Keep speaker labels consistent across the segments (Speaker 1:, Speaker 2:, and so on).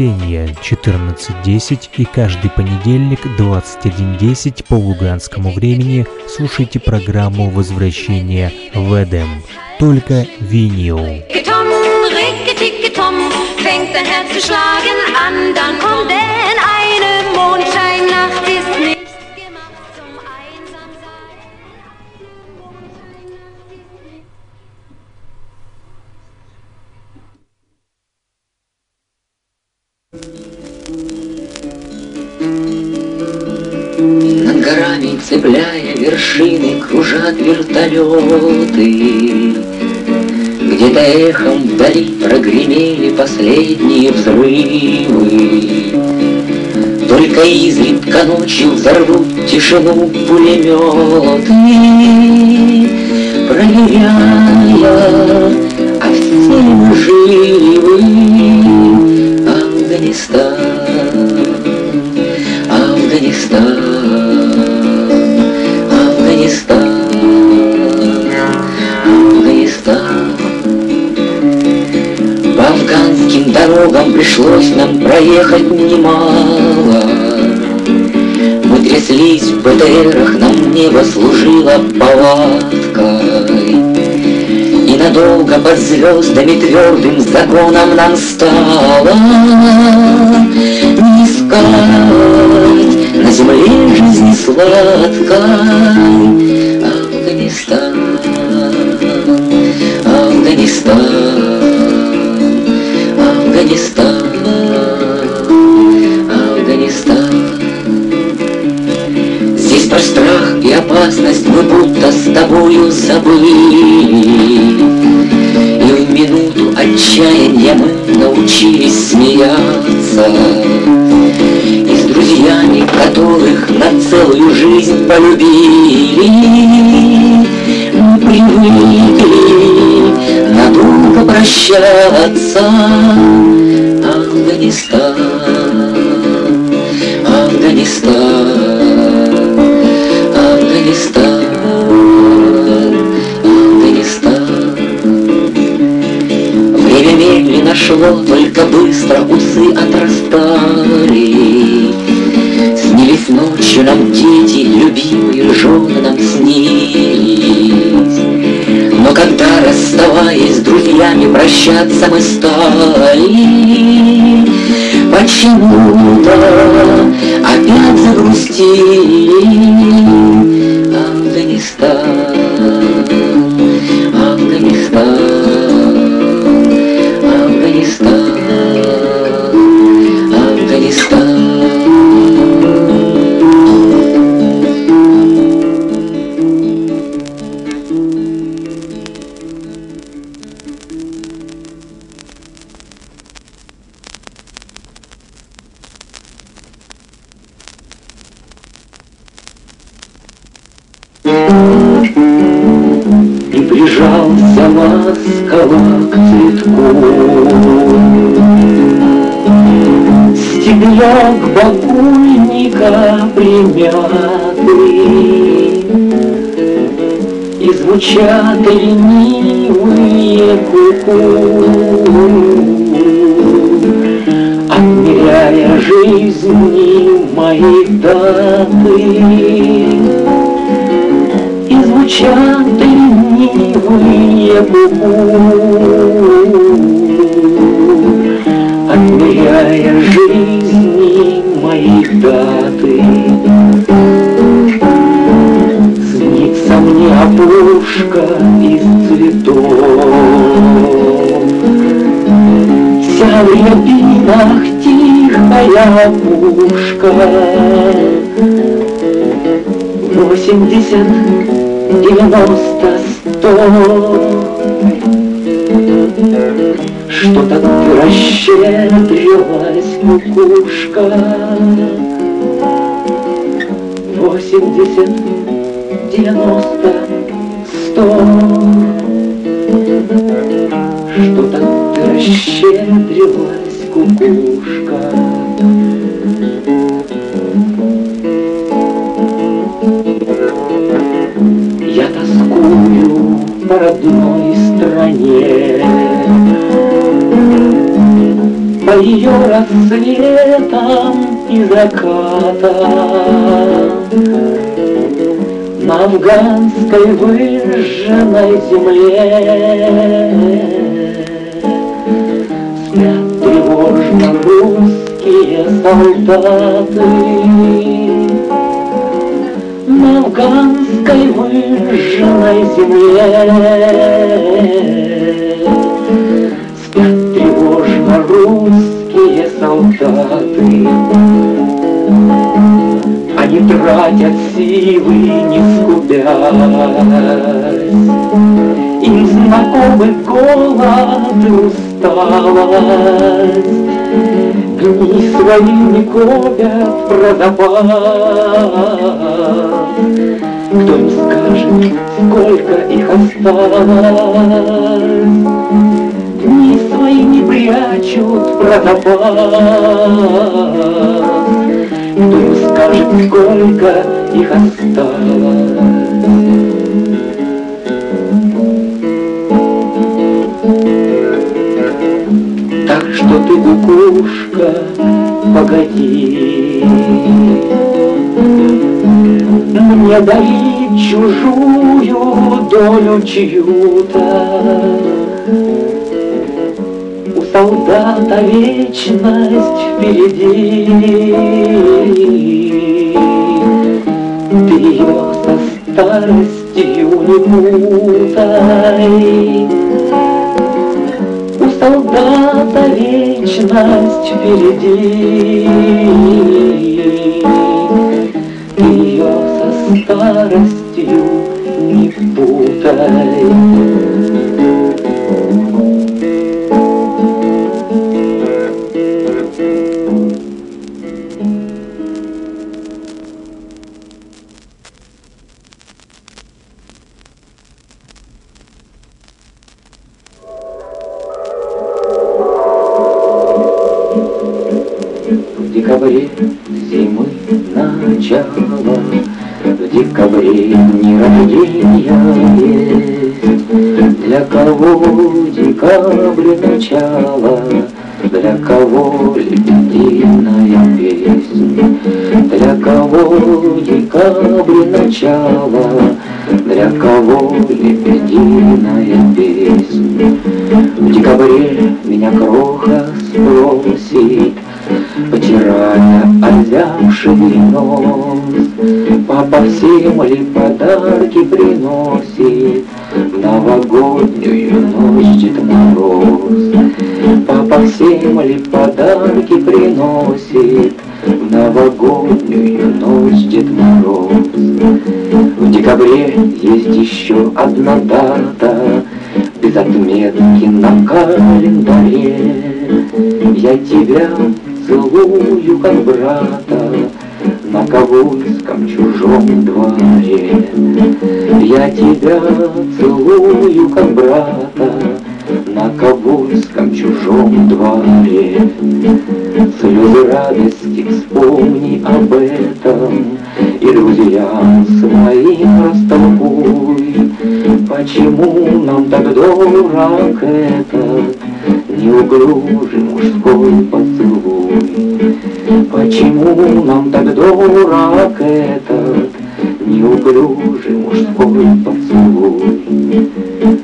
Speaker 1: воскресенье 14.10 и каждый понедельник 21.10 по луганскому времени слушайте программу «Возвращение в Эдем». Только винил. fängt dein Herz zu schlagen an, dann kommt denn eine Mondscheinnacht
Speaker 2: вертолеты. Где-то эхом вдали прогремели последние взрывы. Только изредка ночью взорвут тишину пулеметы, Проверяя, а все мы живы. Афганистан, афганским дорогам пришлось нам проехать немало. Мы тряслись в БТРах, нам небо служило палаткой. И надолго под звездами твердым законом нам стало не искать на земле жизни сладкой. Про страх и опасность мы будто с тобою забыли. И в минуту отчаяния мы научились смеяться. И с друзьями, которых на целую жизнь полюбили, мы привыкли надолго прощаться. Афганистан, Афганистан, Афганистан, Афганистан. Время медленно шло, только быстро усы отрастали. Снились ночью нам дети, любимые жены нам снились. Но когда, расставаясь с друзьями, прощаться мы стали, Почему-то опять загрустили Афганистан, опушка, Восемьдесят, девяносто, сто. Что-то ты расщедрилась, кукушка. Восемьдесят, девяносто, сто. Что-то ты расщедрилась, кукушка. Я тоскую по родной стране, по ее рассветам и закатам. На афганской выжженной земле. Спят тревожно русские солдаты. На афганской выжженной земле Спят тревожно русские солдаты. Они тратят силы, не скупясь. Им знакомы голод и усталость, Дни свои не копят про запас. Кто им скажет, сколько их осталось? Дни свои не прячут про запас. Кто скажет, сколько их осталось? Что ты, кукушка, погоди Мне дари чужую долю чью-то солдата вечность впереди. Ты ее со старостью не путай. Солдата вечность впереди. Начало, Для кого лебединая песня. В декабре меня кроха спросит, Потирая озявший нос, Папа всем ли подарки приносит В новогоднюю ночь Дед Мороз? Папа всем ли подарки приносит В новогоднюю ночь Дед Мороз? Декабре есть еще одна дата Без отметки на календаре Я тебя целую, как брата, На ковольском чужом дворе. Я тебя целую, как брата, На ковольском чужом дворе. Слезы радости вспомни об этом, друзьям своим растолкуй, Почему нам так дорог этот неуклюжий мужской поцелуй. Почему нам так дорог этот неуклюжий мужской поцелуй?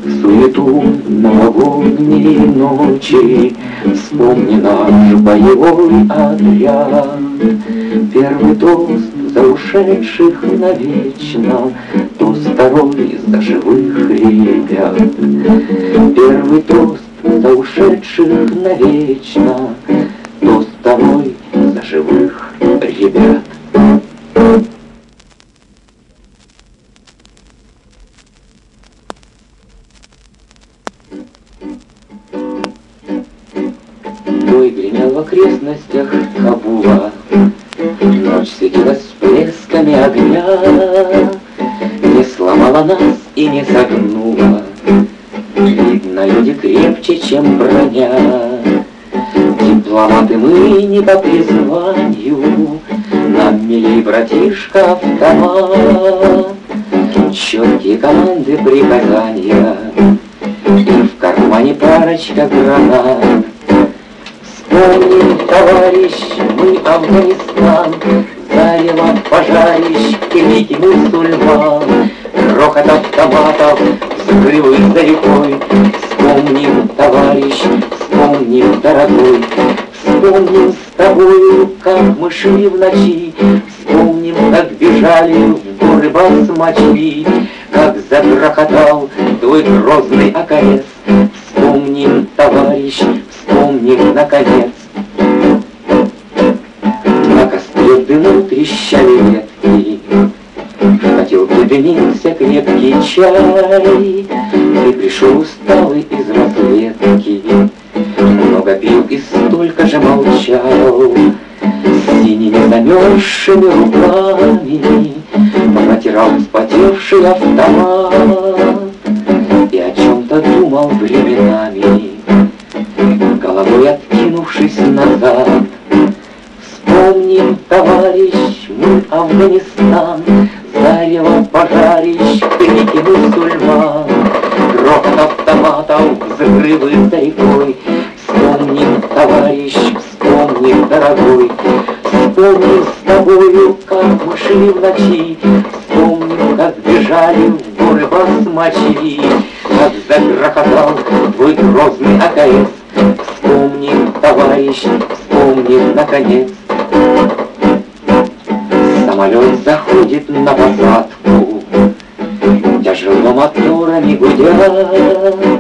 Speaker 2: В суету новогодней ночи Вспомни наш боевой отряд. Первый тост за ушедших навечно, Тост второй за живых ребят. Первый тост за ушедших навечно, то с приказания, И в кармане парочка гранат. С Вспомним, товарищ, мы Афганистан, Зарево пожарищ, крики мусульман, Грохот автоматов, взрывы за рекой. Вспомним, товарищ, вспомним, дорогой, Вспомним с тобою, как мы шли в ночи, Вспомним, как бежали в горы басмачи, Как загрохотал твой грозный АКС. Вспомним, товарищ, вспомним, наконец. На костре дыму трещали ветки, В котелке дымился крепкий чай, Ты пришел усталый наконец. Самолет заходит на посадку, Тяжело моторами гудя.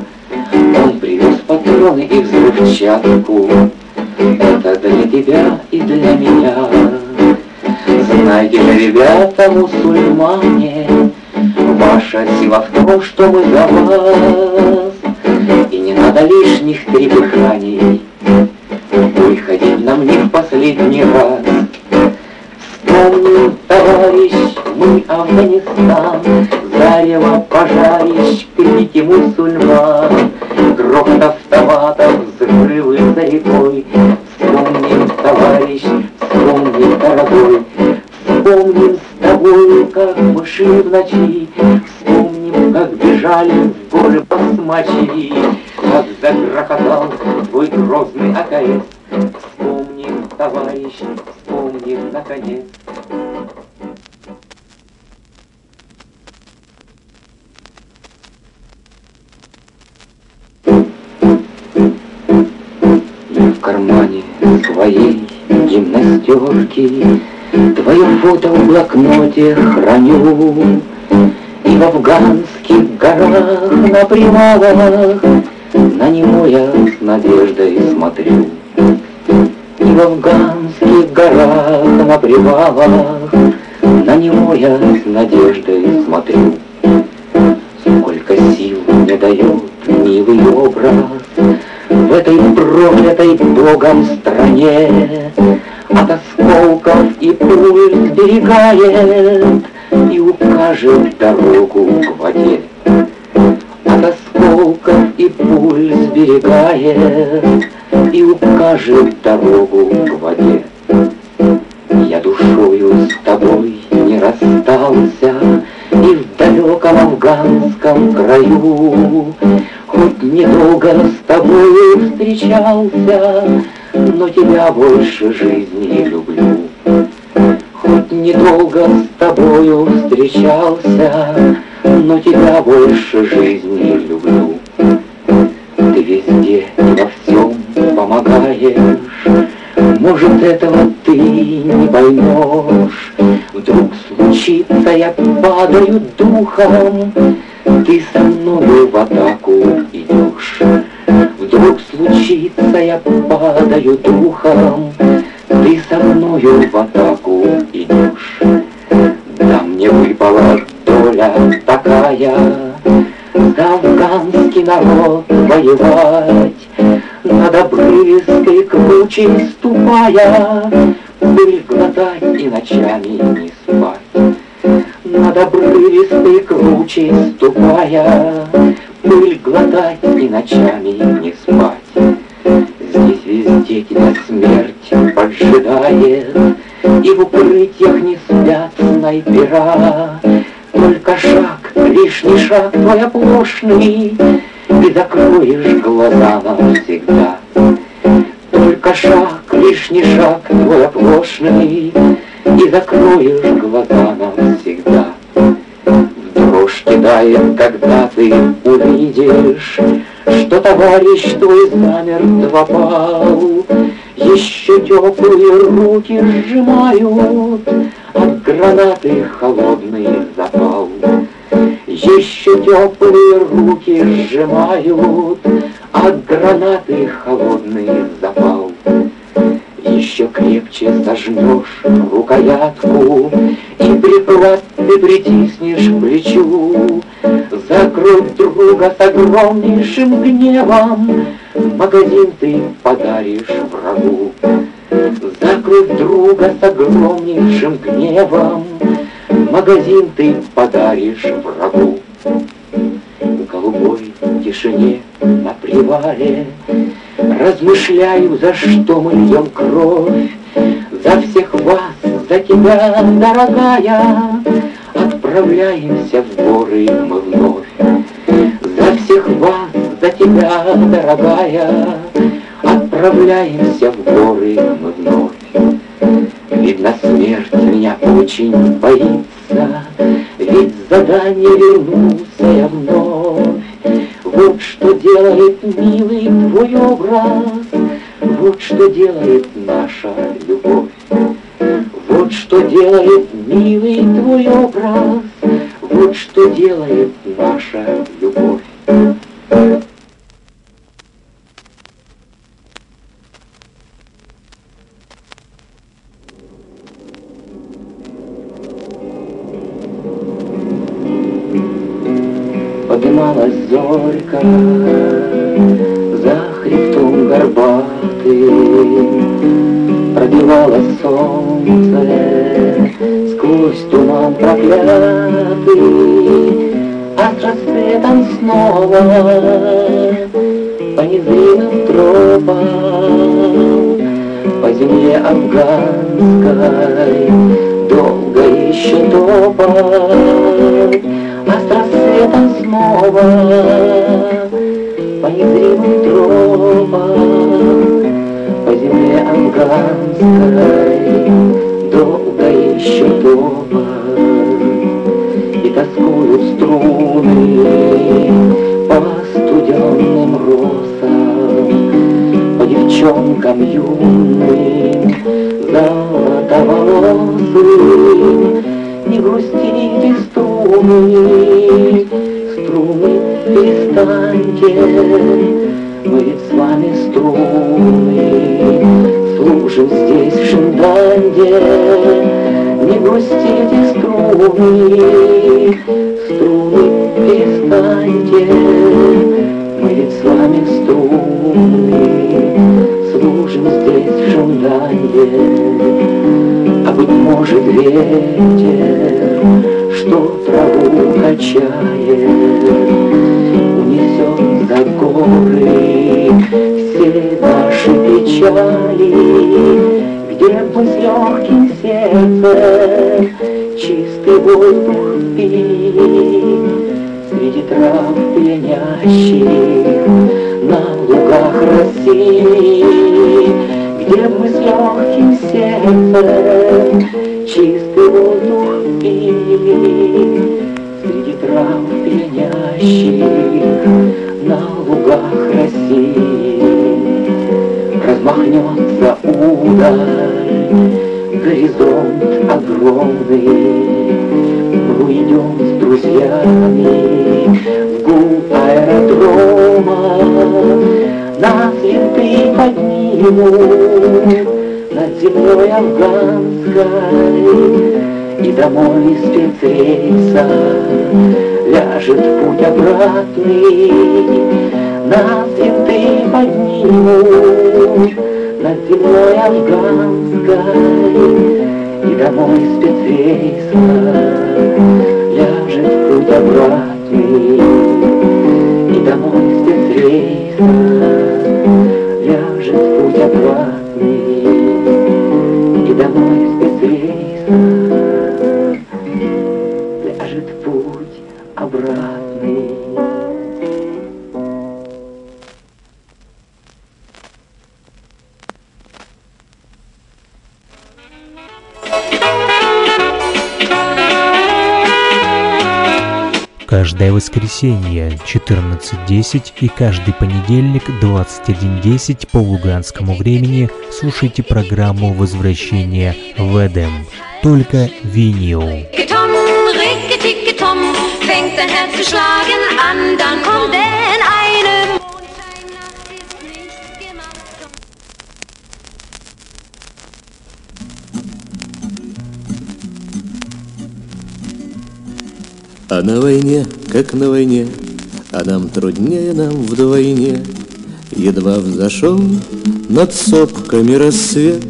Speaker 2: Он привез патроны и взрывчатку, Это для тебя и для меня. Знаете же, ребята, мусульмане, Ваша сила в том, что мы за вас, И не надо лишних трепыханий, Выходить нам не в последний раз. Вспомним, товарищ, мы Афганистан, Зарево пожарищ, крики мусульман, Грохот автоматов, взрывы за рекой. Вспомним, товарищ, вспомним, дорогой, Вспомним с тобою, как мы шли в ночи, Вспомним, как бежали в горы басмачи, Как загрохотал твой грозный АКС. Вспомним, товарищ, вспомним, наконец. Кармане своей гимнастерки Твое фото в блокноте храню И в афганских горах на привалах На него я с надеждой смотрю. И в афганских горах на привалах На него я с надеждой смотрю. Сколько сил мне дает милый образ В этой проклятой Богом стране. От осколков и пуль сберегает И укажет дорогу к воде От осколков и пуль сберегает И укажет дорогу к воде Я душою с тобой не расстался И в далеком афганском краю Хоть недолго с тобой встречался, Но тебя больше жизни люблю. Хоть недолго с тобою встречался, Но тебя больше жизни люблю. Ты везде и во всем помогаешь, Может, этого ты не поймешь. Вдруг случится, я падаю духом, Ты со мною в атаку идешь. Вдруг случится, я падаю духом, Ты со мною в атаку народ воевать, Над обрызкой круче ступая, Пыль глотать и ночами не спать. Над обрывистой круче ступая, Пыль глотать и ночами не спать. Здесь везде тебя смерть поджидает, И в укрытиях не спят снайпера. Только шаг, лишний шаг твой оплошный, И закроешь глаза навсегда. Только шаг, лишний шаг твой оплошный, И закроешь глаза навсегда. В дрожь кидает, когда ты увидишь, Что товарищ твой замертво пал, Еще теплые руки сжимают От гранаты холодный запал. Еще теплые руки сжимают От гранаты холодный запал. Еще крепче сожмешь рукоятку И приклад ты притиснешь к плечу. Закрой друга с огромнейшим гневом, Магазин ты подаришь врагу. Закрой друга с огромнейшим гневом, Магазин ты подаришь врагу. В голубой тишине на привале Размышляю, за что мы льем кровь, За всех вас, за тебя, дорогая, Отправляемся в горы мы вновь. За всех вас, за тебя, дорогая, Отправляемся в горы мы вновь. Видно, смерть меня очень боится, Ведь задание вернулся я вновь. Вот что делает милый твой образ, Вот что делает наша любовь. Вот что делает милый твой образ, Вот что делает наша любовь. Зорька за хребтом горбатым, Пробивало солнце. Сквозь туман проклятый, А с рассветом снова по незримым тропам, По земле афганской долго еще топал, рассветом снова. По незримым тропам, По земле афганской долго еще топал, И тоскуют струны по студенным росам, По девчонкам юным, золотоволосым, Не грустите струны, струны перестаньте, Мы с вами струны, служим здесь в Шинданде. Не грустите струны, струны перестаньте, Мы с вами струны, служим здесь в Шинданде. А быть может ветер, что траву качает, Унесет за горы все наши печали, Где мы с легким сердцем чистый воздух пили, Среди трав пьянящих на лугах России, Где мы с легким сердцем на лугах России. Размахнется удаль, горизонт огромный, Мы уйдем с друзьями в гул аэродрома, Нас винты поднимут над землей афганской, И домой спецрейса в путь обратный. Нас винты поднимут над землей афганской, И домой спецрейса ляжет путь обратный. И домой спецрейса
Speaker 3: воскресенье 14.10 и каждый понедельник 21.10 по луганскому времени слушайте программу «Возвращение в Эдем». Только винил.
Speaker 1: Fängt dein Herz zu schlagen an, dann kommt denn eine
Speaker 4: А на войне, как на войне, а нам труднее нам вдвойне. Едва взошел над сопками рассвет,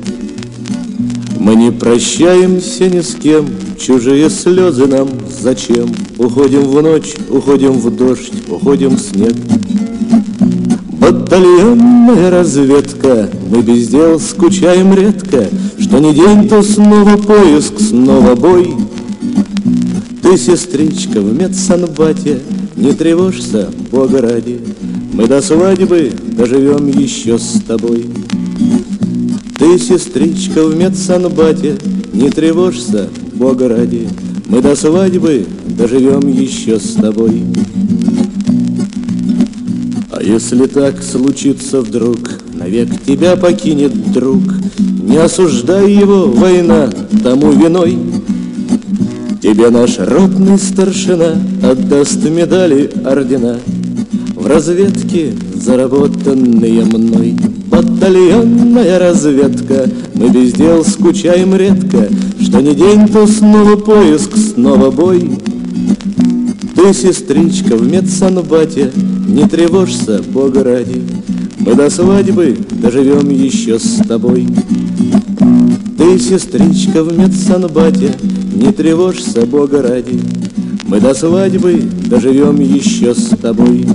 Speaker 4: Мы не прощаемся ни с кем, чужие слезы нам зачем? Уходим в ночь, уходим в дождь, уходим в снег. Батальонная разведка, мы без дел скучаем редко, Что не день, то снова поиск, снова бой. Ты, сестричка, в медсанбате, не тревожься, Бога ради, Мы до свадьбы доживем еще с тобой. Ты, сестричка, в медсанбате, не тревожься, Бога ради, Мы до свадьбы доживем еще с тобой. А если так случится вдруг, навек тебя покинет друг, Не осуждай его, война, тому виной. Тебе наш ротный старшина отдаст медали, ордена В разведке, заработанные мной. Батальонная разведка, мы без дел скучаем редко, Что не день, то снова поиск, снова бой. Ты, сестричка, в медсанбате, не тревожься, Бога ради, Мы до свадьбы доживем еще с тобой. Ты, сестричка, в медсанбате, не тревожься, Бога ради, Мы до свадьбы доживем еще с тобой.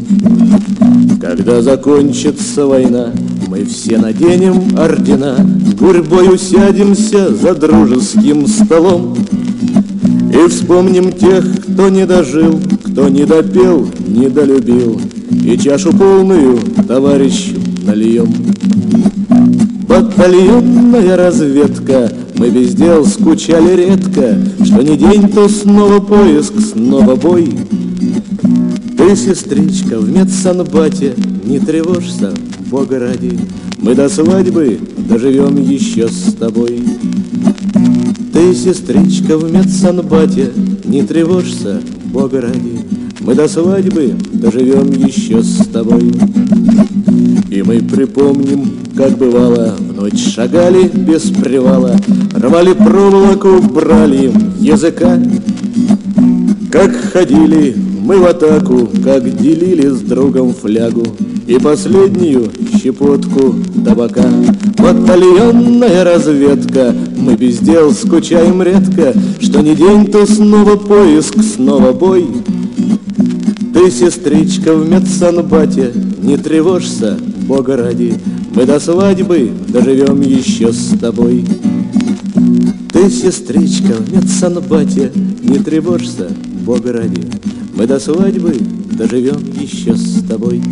Speaker 4: Когда закончится война, мы все наденем ордена, Гурьбой усядемся за дружеским столом И вспомним тех, кто не дожил, кто не допел, не долюбил, И чашу полную товарищу нальем. Батальонная разведка, мы без дел скучали редко, Что не день, то снова поиск, снова бой. Ты, сестричка, в медсанбате, не тревожься, Бога ради, Мы до свадьбы доживем еще с тобой. Ты, сестричка, в медсанбате, не тревожься, Бога ради, Мы до свадьбы доживем еще с тобой. И мы припомним, как бывало, в ночь шагали без привала, Рвали проволоку, брали им языка, Как ходили мы в атаку, как делили с другом флягу И последнюю щепотку табака. Батальонная разведка, мы без дел скучаем редко, Что не день, то снова поиск, снова бой. Ты, сестричка, в медсанбате, не тревожься, Бога ради, Мы до свадьбы доживем еще с тобой. Ты, сестричка, в медсанбате, не тревожься, Бога ради, Мы до свадьбы доживем еще с тобой.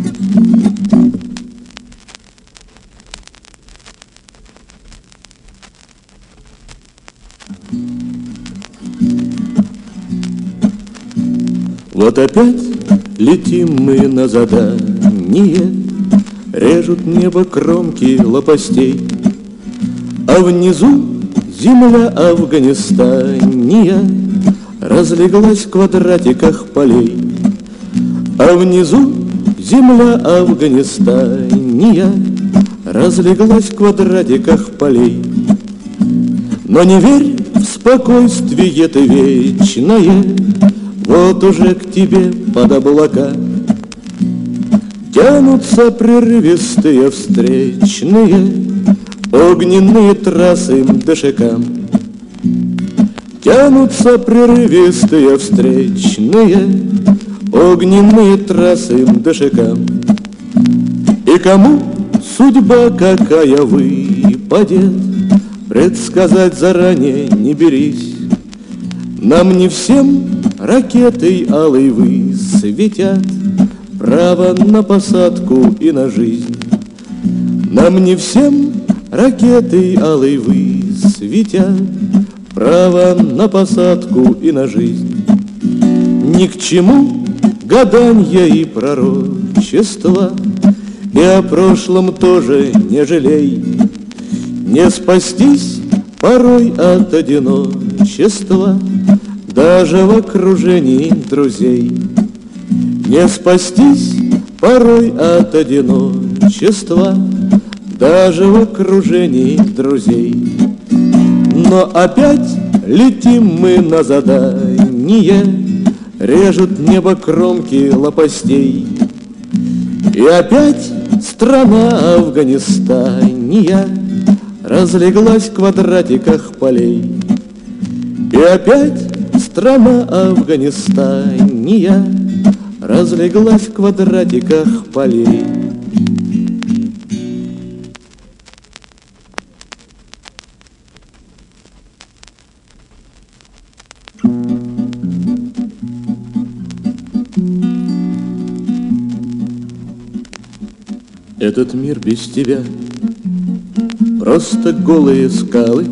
Speaker 4: Вот опять летим мы на задание, Режут небо кромки лопастей, А внизу земля Афганистания Разлеглась в квадратиках полей, А внизу земля Афганистания Разлеглась в квадратиках полей. Но не верь в спокойствие ты вечное, Вот уже к тебе под облака Тянутся прерывистые встречные Огненные трассы ДШК Тянутся прерывистые встречные Огненные трассы ДШК И кому судьба какая выпадет Предсказать заранее не берись. Нам не всем ракетой алой высветят Право на посадку и на жизнь. Нам не всем ракетой алой высветят Право на посадку и на жизнь. Ни к чему гаданья и пророчества, И о прошлом тоже не жалей. Не спастись порой от одиночества, Даже в окружении друзей. Не спастись порой от одиночества, Даже в окружении друзей. Но опять летим мы на задание, Режут небо кромки лопастей. И опять страна Афганистания Разлеглась в квадратиках полей. И опять страна Афганистания Разлеглась в квадратиках полей. Этот мир без тебя. Просто голые скалы.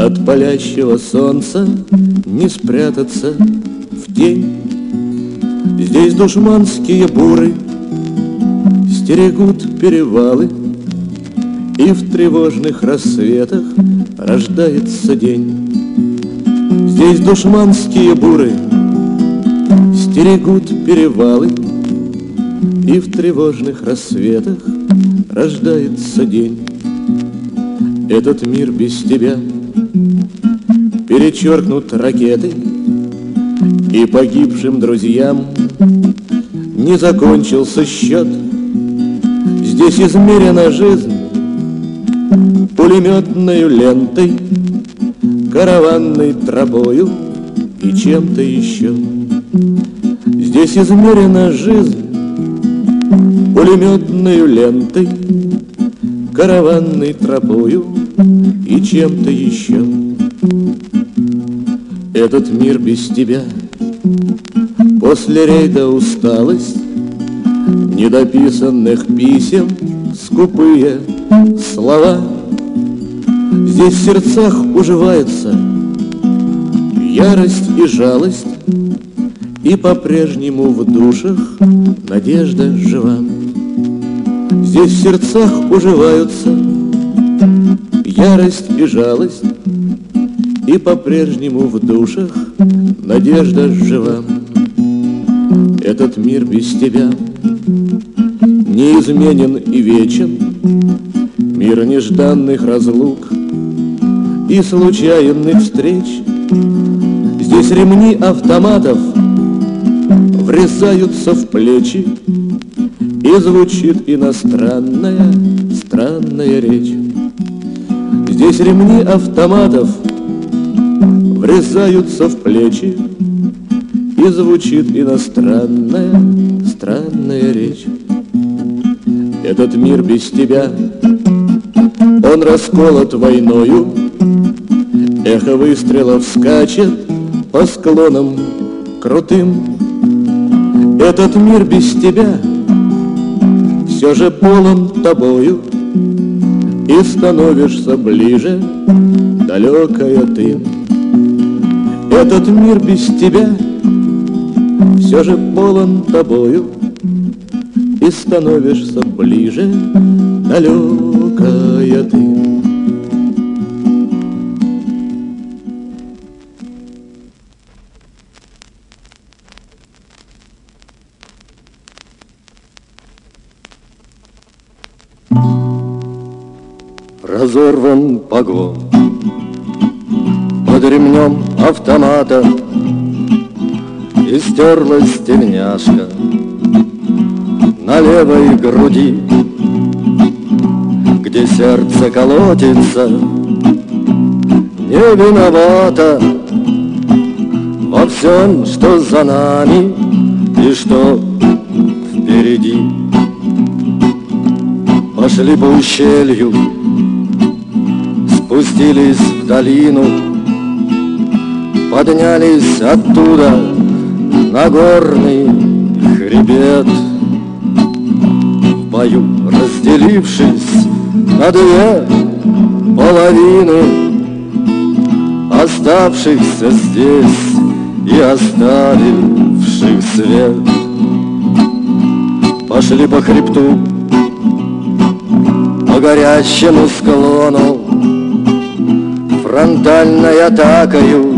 Speaker 4: От палящего солнца Не спрятаться в день Здесь душманские буры Стерегут перевалы И в тревожных рассветах Рождается день Здесь душманские буры Стерегут перевалы и в тревожных рассветах рождается день. Этот мир без тебя перечеркнут ракеты, И погибшим друзьям не закончился счет. Здесь измерена жизнь пулеметной лентой, Караванной тропою и чем-то еще. Здесь измерена жизнь пулеметной лентой, караванной тропою и чем-то еще. Этот мир без тебя после рейда усталость недописанных писем, скупые слова. Здесь в сердцах уживается ярость и жалость, и по-прежнему в душах надежда жива. Здесь в сердцах уживаются ярость и жалость, И по-прежнему в душах надежда жива. Этот мир без тебя неизменен и вечен, Мир нежданных разлук и случайных встреч. Здесь ремни автоматов врезаются в плечи, и звучит иностранная, странная речь. Здесь ремни автоматов врезаются в плечи, И звучит иностранная, странная речь. Этот мир без тебя, он расколот войною, Эхо выстрелов скачет по склонам крутым. Этот мир без тебя — все же полон тобою И становишься ближе, далекая ты. Этот мир без тебя Все же полон тобою И становишься ближе, далекая ты. разорван погон Под ремнем автомата И стерлась тельняшка На левой груди Где сердце колотится Не виновата Во всем, что за нами И что впереди. Пошли по ущелью спустились в долину, Поднялись оттуда на горный хребет. В бою разделившись на две половины, Оставшихся здесь
Speaker 5: и оставивших свет. Пошли по хребту, по горячему склону, Фронтальной атакою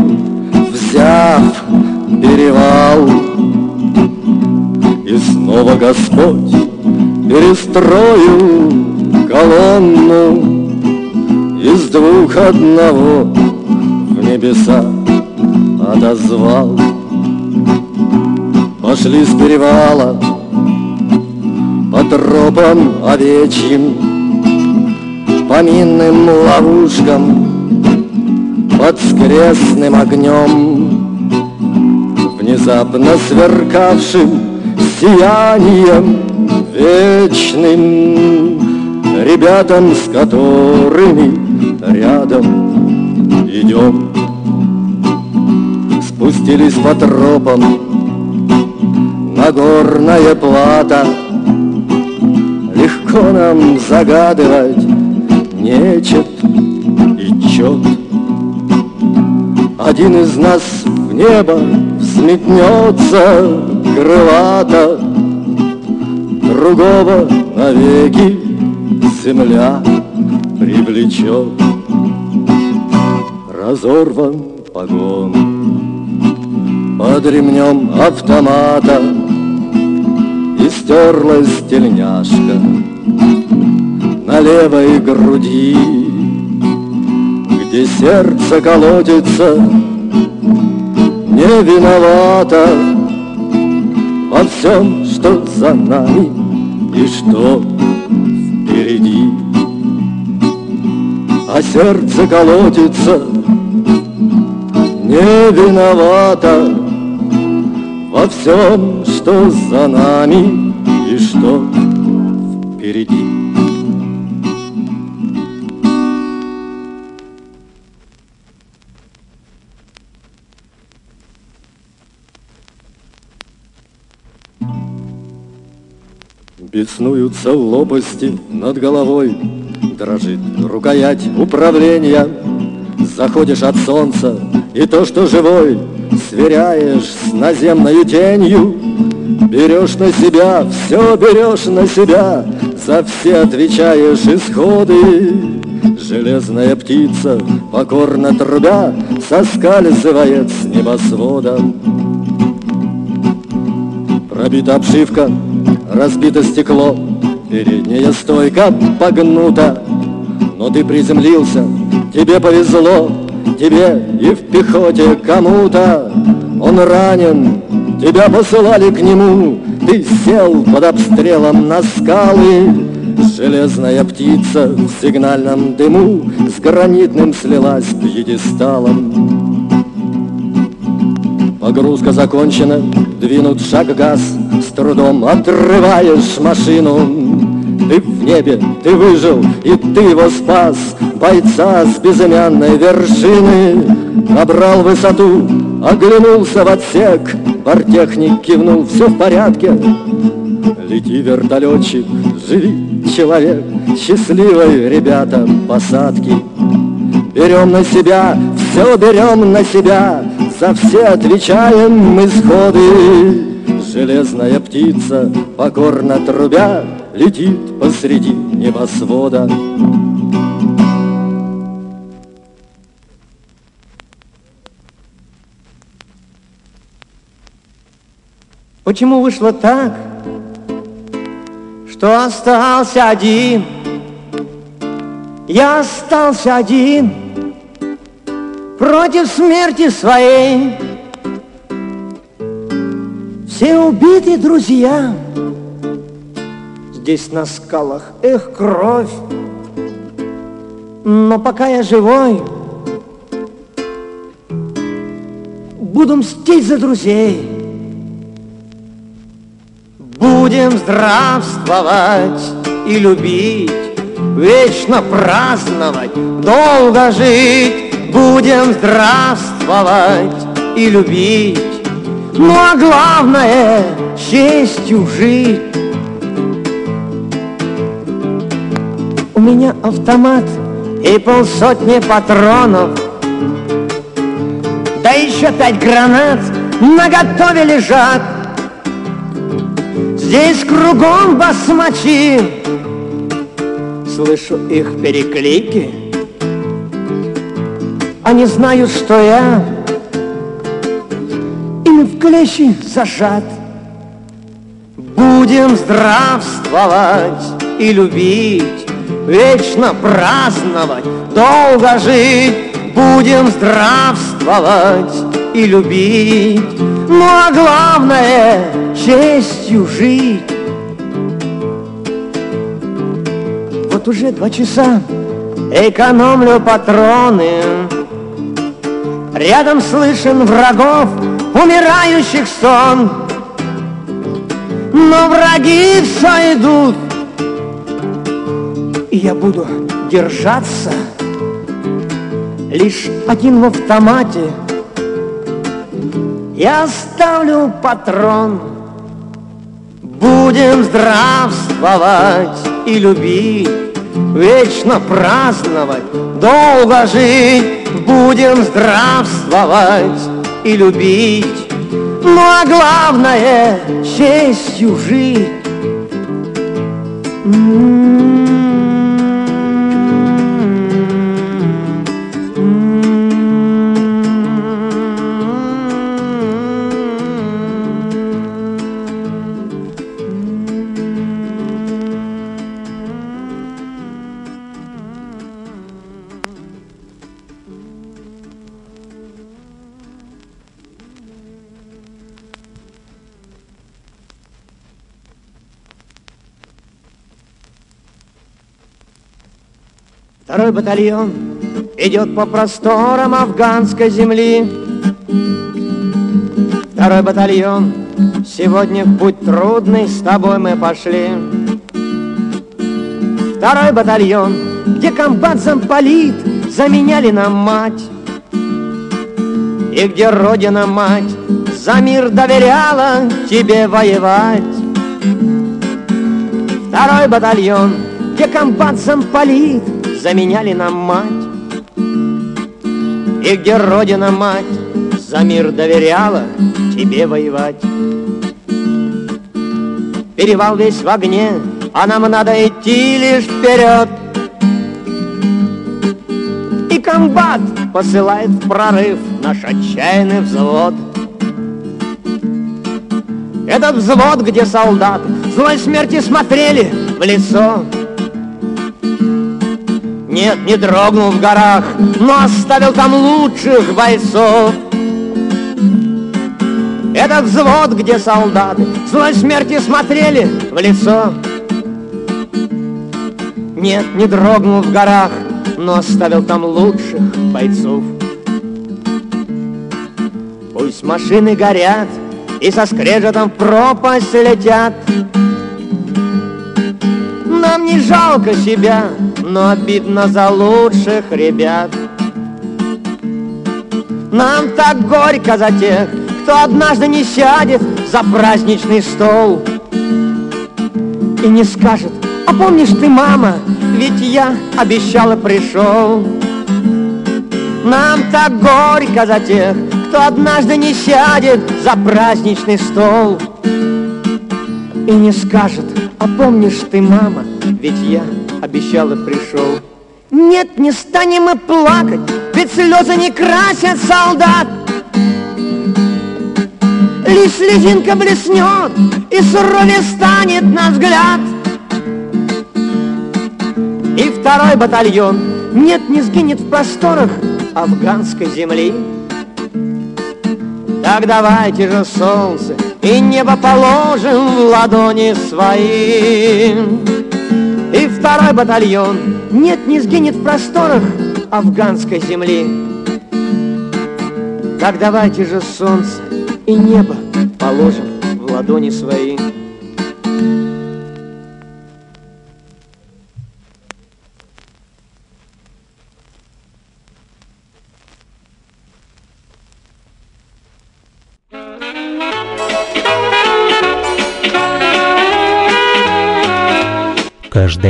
Speaker 5: взяв перевал. И снова Господь перестроил колонну Из двух одного в небеса отозвал. Пошли с перевала по тропам овечьим, По минным ловушкам, под скрестным огнем, Внезапно сверкавшим сиянием вечным, Ребятам, с которыми рядом идем. Спустились по тропам на горное плато, Легко нам загадывать нечет и чет. Один из нас в небо взметнется крылато, Другого навеки земля привлечет. Разорван погон под ремнем автомата И стерлась тельняшка на левой груди, Где сердце колотится не виновата Во всем, что за нами и что впереди. А сердце колотится не виновата Во всем, что за нами и что впереди. Беснуются лопасти над головой, Дрожит рукоять управления. Заходишь от солнца, и то, что живой, Сверяешь с наземной тенью. Берешь на себя, все берешь на себя, За все отвечаешь исходы. Железная птица, покорно трубя, Соскальзывает с небосвода. Пробита обшивка, разбито стекло, передняя стойка погнута. Но ты приземлился, тебе повезло, тебе и в пехоте кому-то. Он ранен, тебя посылали к нему, ты сел под обстрелом на скалы. Железная птица в сигнальном дыму с гранитным слилась пьедесталом. Погрузка закончена, двинут шаг газ, С трудом отрываешь машину. Ты в небе, ты выжил, и ты его спас, Бойца с безымянной вершины. Набрал высоту, оглянулся в отсек, Бортехник кивнул, все в порядке. Лети, вертолетчик, живи, человек, Счастливой, ребята, посадки. Берем на себя, все берем на себя, За все отвечаем мы сходы. Железная птица, покорно трубя, Летит посреди небосвода.
Speaker 6: Почему вышло так, что остался один? Я остался один против смерти своей. Все убиты друзья, здесь на скалах, эх, кровь. Но пока я живой, буду мстить за друзей. Будем здравствовать и любить, Вечно праздновать, долго жить. Будем здравствовать и любить, Ну а главное, честью жить. У меня автомат и полсотни патронов, Да еще пять гранат на готове лежат. Здесь кругом басмачи, слышу их переклики. Они знают, что я ими в клещи зажат. Будем здравствовать и любить, Вечно праздновать, долго жить. Будем здравствовать и любить, Ну а главное — честью жить. Вот уже два часа экономлю патроны, Рядом слышен врагов, умирающих сон. Но враги все идут, и я буду держаться Лишь один в автомате. Я оставлю патрон. Будем здравствовать и любить Вечно праздновать, долго жить Будем здравствовать и любить. Ну а главное, честью жить Второй батальон идет по просторам афганской земли. Второй батальон, сегодня в путь трудный с тобой мы пошли. Второй батальон, где комбат замполит, заменяли нам мать. И где родина мать за мир доверяла тебе воевать. Второй батальон, где комбат замполит, заменяли нам мать. И где родина мать за мир доверяла тебе воевать. Перевал весь в огне, а нам надо идти лишь вперед. И комбат посылает в прорыв наш отчаянный взвод. Этот взвод, где солдаты злой смерти смотрели в лицо, нет, не дрогнул в горах, но оставил там лучших бойцов. Этот взвод, где солдаты злой смерти смотрели в лицо. Нет, не дрогнул в горах, но оставил там лучших бойцов. Пусть машины горят и со скрежетом в пропасть летят, нам не жалко себя, но обидно за лучших ребят. Нам так горько за тех, кто однажды не сядет за праздничный стол и не скажет, а помнишь ты, мама, ведь я обещала пришел. Нам так горько за тех, кто однажды не сядет за праздничный стол и не скажет, а помнишь ты, мама, ведь я обещала пришел. Нет, не станем мы плакать, ведь слезы не красят солдат. Лишь слезинка блеснет, и суровее станет наш взгляд. И второй батальон, нет, не сгинет в просторах афганской земли. Так давайте же солнце и небо положим в ладони свои. Второй батальон нет, не сгинет в просторах афганской земли. Так давайте же солнце и небо положим в ладони свои.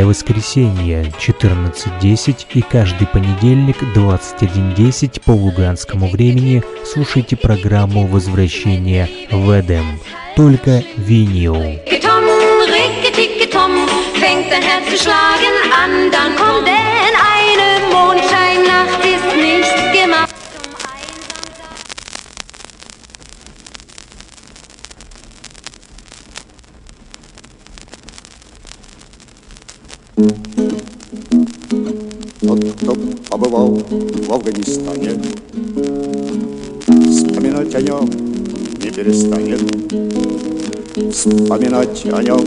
Speaker 3: Воскресенье 14.10 и каждый понедельник 21.10 по луганскому времени слушайте программу «Возвращение в Эдем». Только винил.
Speaker 1: Fängt dein Herz zu schlagen an, dann kommt denn eine
Speaker 7: Тот, кто побывал в Афганистане, Вспоминать о нем не перестанет, Вспоминать о нем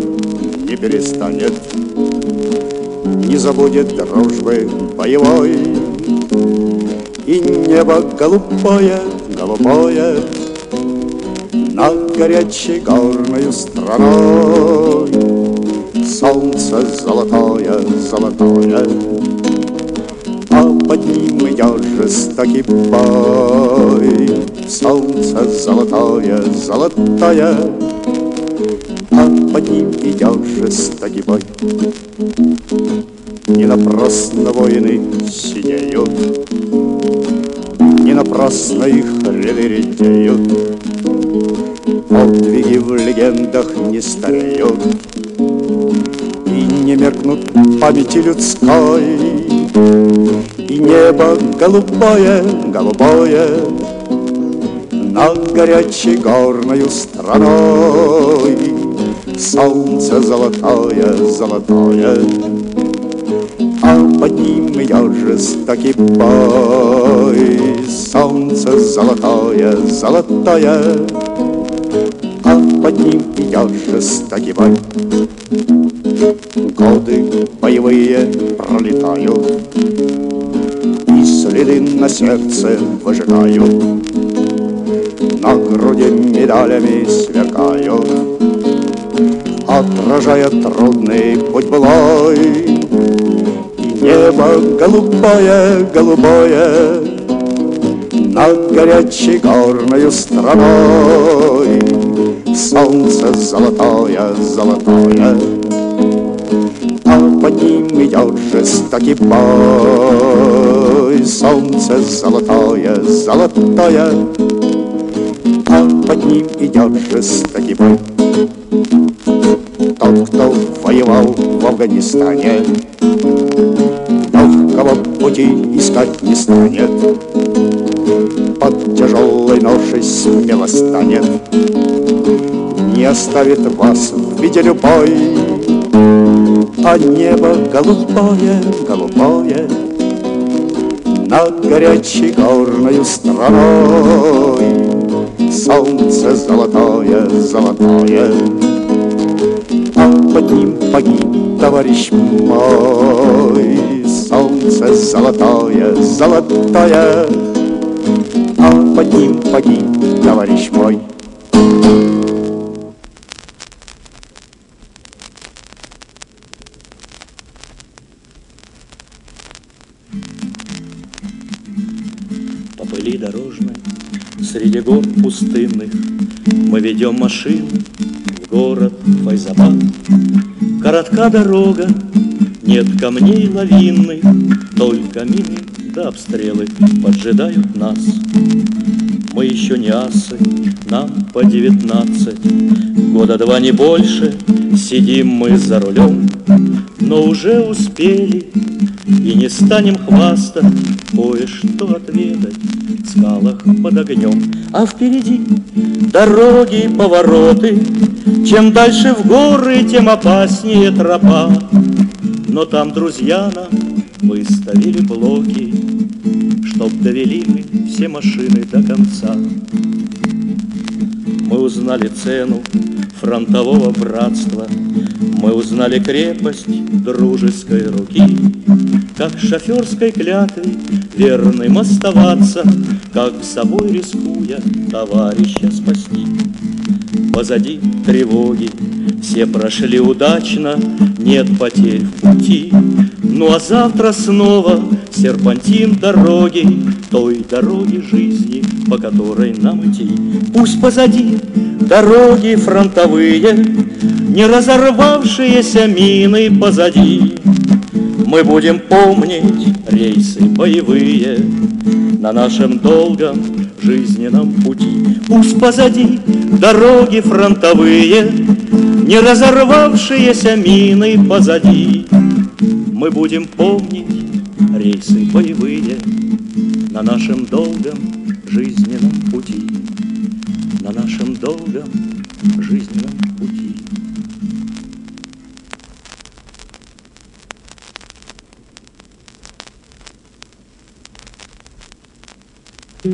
Speaker 7: не перестанет, Не забудет дружбы боевой, И небо голубое, голубое Над горячей горною страной Солнце золотое, золотое. А под ним идет жестокий бой. Солнце золотое, золотое, а под ним идет жестокий бой. Не напрасно воины сидеют, Не напрасно их ряды редеют, Подвиги в легендах не стареют не меркнут памяти людской. И небо голубое, голубое Над горячей горною страной. Солнце золотое, золотое А под ним идет жестокий бой. Солнце золотое, золотое А под ним идет жестокий бой Годы боевые пролетают. И следы на сердце выжигают. На груди медалями сверкают. Отражая трудный путь былой. И небо голубое, голубое. Над горячей горною страной. Солнце золотое, золотое под ним идет жестокий бой. Солнце золотое, золотое, а под ним идет жестокий бой. Тот, кто воевал в Афганистане, легкого пути искать не станет. Под тяжелой ношей смело станет, не оставит вас в виде любой а небо голубое, голубое Над горячей горною страной. Солнце золотое, золотое А под ним погиб товарищ мой. Солнце золотое, золотое А под ним погиб товарищ мой
Speaker 8: пустынных Мы ведем машину в город Файзабад. Коротка дорога, нет камней лавинных, Только мины да обстрелы поджидают нас. Мы еще не асы, нам по девятнадцать, Года два не больше, сидим мы за рулем, Но уже успели и не станем хвастать, Кое-что отведать в скалах под огнем. А впереди дороги, повороты, Чем дальше в горы, тем опаснее тропа. Но там друзья нам выставили блоки, Чтоб довели мы все машины до конца. Мы узнали цену фронтового братства, Мы узнали крепость дружеской руки, Как шоферской клятве верным оставаться, Как собой рискуя товарища спасти. Позади тревоги, все прошли удачно, Нет потерь в пути, Ну а завтра снова серпантин дороги, той дороги жизни, по которой нам идти. Пусть позади дороги фронтовые, не разорвавшиеся мины позади. Мы будем помнить рейсы боевые на нашем долгом жизненном пути. Пусть позади дороги фронтовые, не разорвавшиеся мины позади. Мы будем помнить рейсы боевые на нашем долгом жизненном пути, на нашем долгом жизненном пути.
Speaker 9: Мы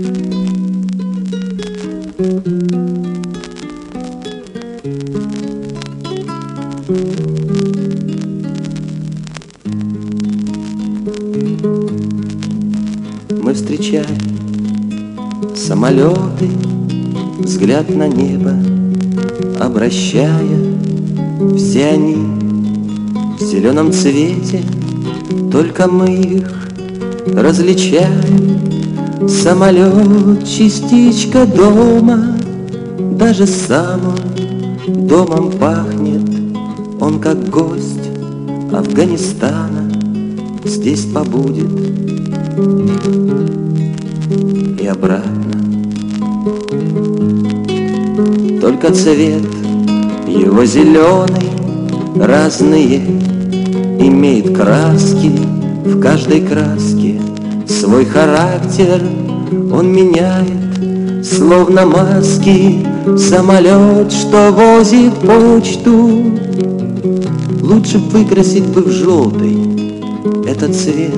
Speaker 9: встречаем самолеты, взгляд на небо, обращая, все они в зеленом цвете, только мы их различаем. Самолет, частичка дома, даже сам он домом пахнет, он как гость Афганистана здесь побудет. И обратно. Только цвет его зеленый, разные, имеет краски, в каждой краске. Свой характер он меняет, словно маски, самолет, что возит почту. Лучше выкрасить бы в желтый этот цвет,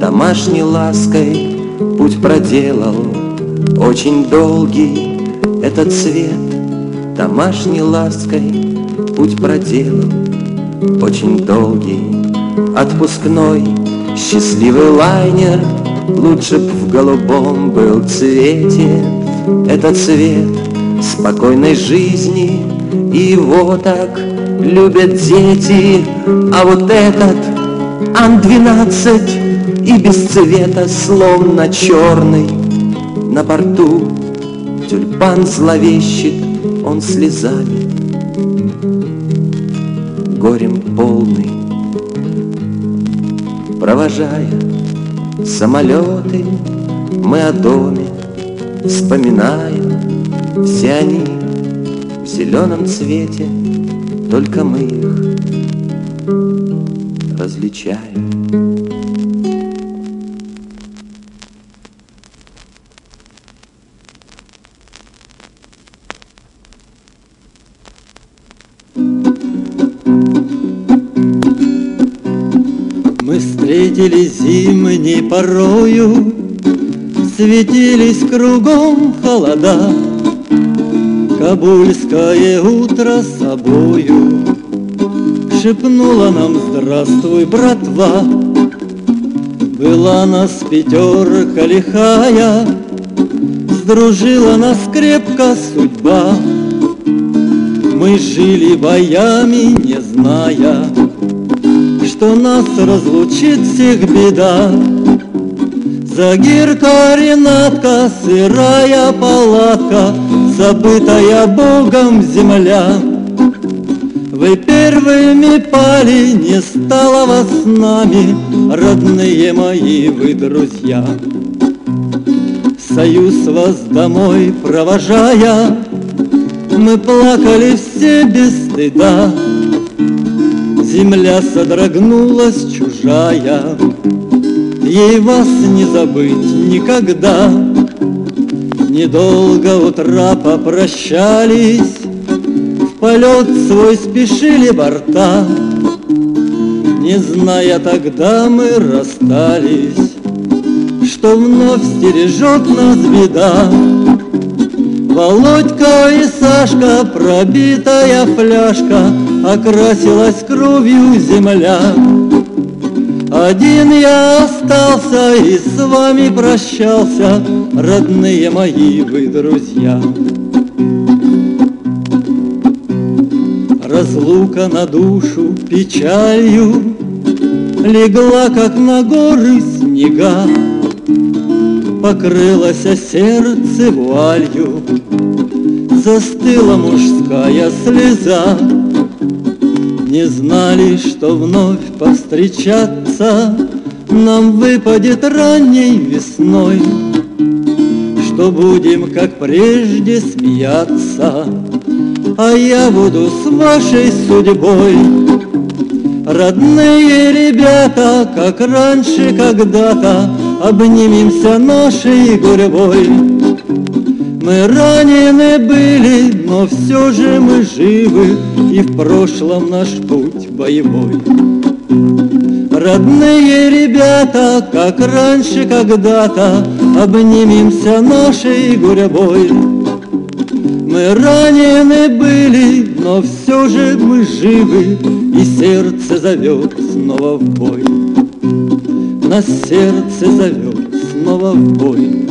Speaker 9: домашней лаской путь проделал очень долгий этот цвет, домашней лаской путь проделал очень долгий, отпускной счастливый лайнер, лучше б в голубом был цвете этот цвет спокойной жизни, и его так любят дети, а вот этот Ан-12 и без цвета, словно черный. На борту тюльпан зловещит он слезами Горем полный Провожая самолеты Мы о доме вспоминаем Все они в зеленом цвете Только мы их различаем.
Speaker 10: Порою, Светились кругом холода, Кабульское утро собою Шепнула нам «Здравствуй, братва!» Была нас пятерка лихая, Сдружила нас крепко судьба. Мы жили боями, не зная, Что нас разлучит всех беда. Загирка, Ренатка, сырая палатка, Забытая Богом земля. Вы первыми пали, не стало вас с нами, Родные мои вы друзья. Союз вас домой провожая, Мы плакали все без стыда. Земля содрогнулась чужая, Ей вас не забыть никогда. Недолго у трапа прощались, В полет свой спешили борта. Не зная тогда мы расстались, Что вновь стережет нас беда. Володька и Сашка, пробитая фляжка, Окрасилась кровью земля. Один я остался и с вами прощался, Родные мои вы друзья. Разлука на душу печалью Легла, как на горы снега, Покрылось сердце вуалью, Застыла мужская слеза. Не знали, что вновь повстречаться Нам выпадет ранней весной, Что будем, как прежде, смеяться, А я буду с вашей судьбой. Родные ребята, как раньше когда-то, Обнимемся нашей гурьбой. Мы ранены были, но все же мы живы, И в прошлом наш путь боевой. Родные ребята, как раньше когда-то, Обнимемся нашей гурьбой. Мы ранены были, но все же мы живы, И сердце зовет снова в бой. На сердце зовет снова в бой,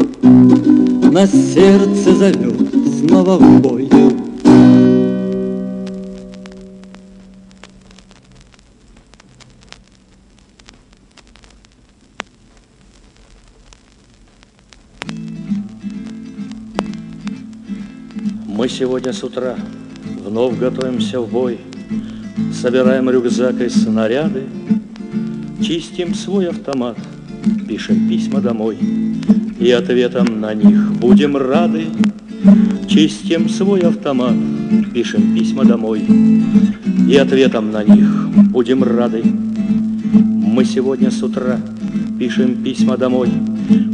Speaker 10: На сердце зовет снова в бой.
Speaker 8: Сегодня с утра вновь готовимся в бой, Собираем рюкзак и снаряды, Чистим свой автомат, пишем письма домой, И ответом на них будем рады. Чистим свой автомат, пишем письма домой, И ответом на них будем рады. Мы сегодня с утра пишем письма домой,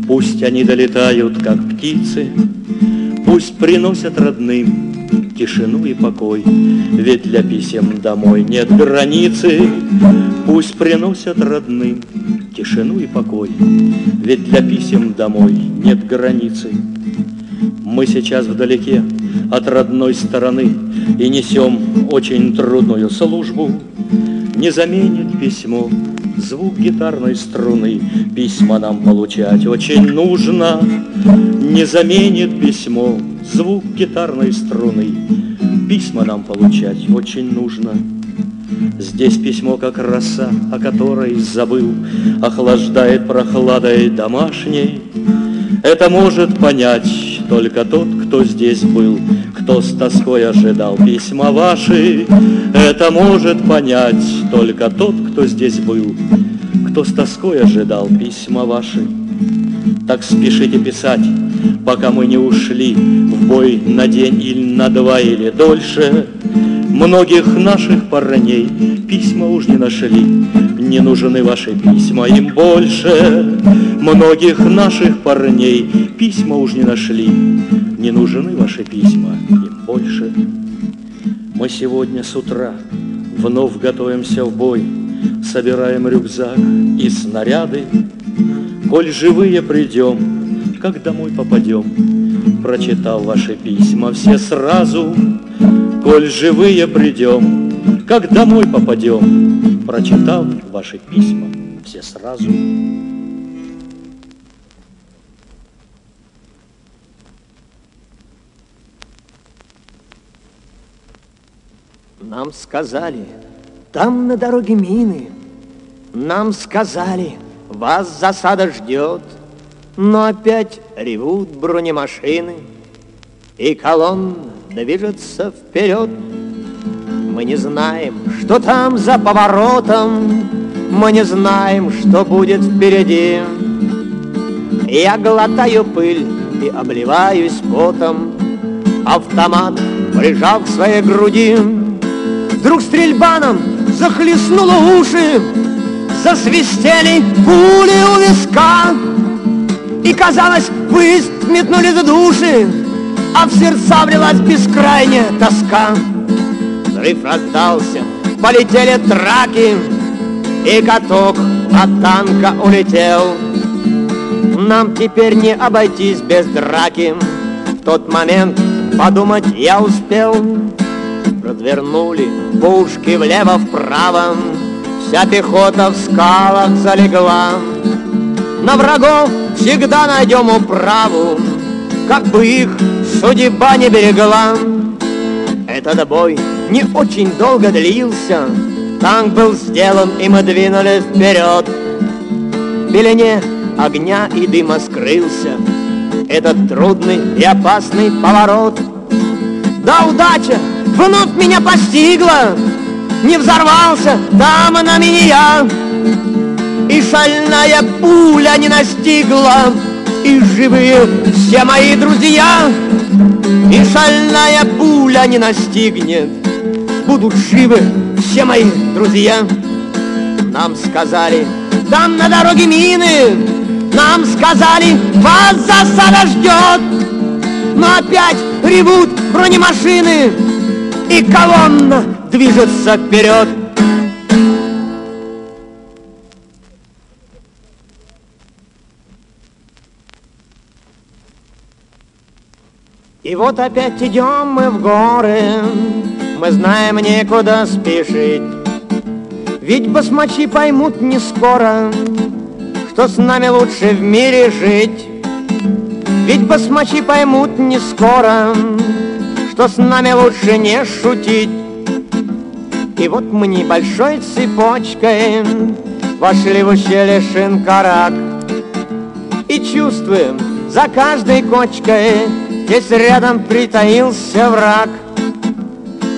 Speaker 8: Пусть они долетают, как птицы, Пусть приносят родным тишину и покой, Ведь для писем домой нет границы. Пусть приносят родным тишину и покой, Ведь для писем домой нет границы. Мы сейчас вдалеке от родной стороны И несем очень трудную службу. Не заменит письмо звук гитарной струны, Письма нам получать очень нужно. Не заменит письмо звук гитарной струны, Письма нам получать очень нужно. Здесь письмо, как роса, о которой забыл, Охлаждает прохладой домашней. Это может понять только тот, кто здесь был, Кто с тоской ожидал письма ваши. Это может понять только тот, кто здесь был, Кто с тоской ожидал письма ваши. Так спешите писать, пока мы не ушли В бой на день или на два или дольше. Многих наших парней письма уж не нашли, Не нужны ваши письма им больше. Многих наших парней письма уж не нашли, Не нужны ваши письма им больше. Мы сегодня с утра вновь готовимся в бой, Собираем рюкзак и снаряды. Коль живые придем, как домой попадем, Прочитал ваши письма все сразу, Коль живые придем, как домой попадем, Прочитал ваши письма все сразу.
Speaker 6: Нам сказали, там на дороге мины. Нам сказали, вас засада ждет. Но опять ревут бронемашины, И колонна движется вперед. Мы не знаем, что там за поворотом, Мы не знаем, что будет впереди. Я глотаю пыль и обливаюсь потом, Автомат прижал к своей груди. Вдруг стрельба нам захлестнула уши, Засвистели пули у виска, И, казалось, выезд метнули за души, А в сердца влилась бескрайняя тоска. Взрыв раздался, полетели траки, И каток от танка улетел. Нам теперь не обойтись без драки, В тот момент подумать я успел. Развернули пушки влево-вправо, Вся пехота в скалах залегла. На врагов всегда найдем управу, Как бы их судьба не берегла. Этот бой не очень долго длился, Танк был сделан, и мы двинули вперед. В белене огня и дыма скрылся Этот трудный и опасный поворот. Да удача! Вновь меня постигла, Не взорвался там на меня, И шальная пуля не настигла, И живые все мои друзья, И шальная пуля не настигнет, Будут живы все мои друзья. Нам сказали, там на дороге мины, Нам сказали, вас засада ждет. Но опять ревут бронемашины, И колонна движется вперед. И вот опять идем мы в горы, Мы знаем некуда спешить. Ведь басмачи поймут не скоро, Что с нами лучше в мире жить. Ведь басмачи поймут не скоро, Что с нами лучше не шутить. И вот мы небольшой цепочкой Вошли в ущелье Шинкарак И чувствуем за каждой кочкой Здесь рядом притаился враг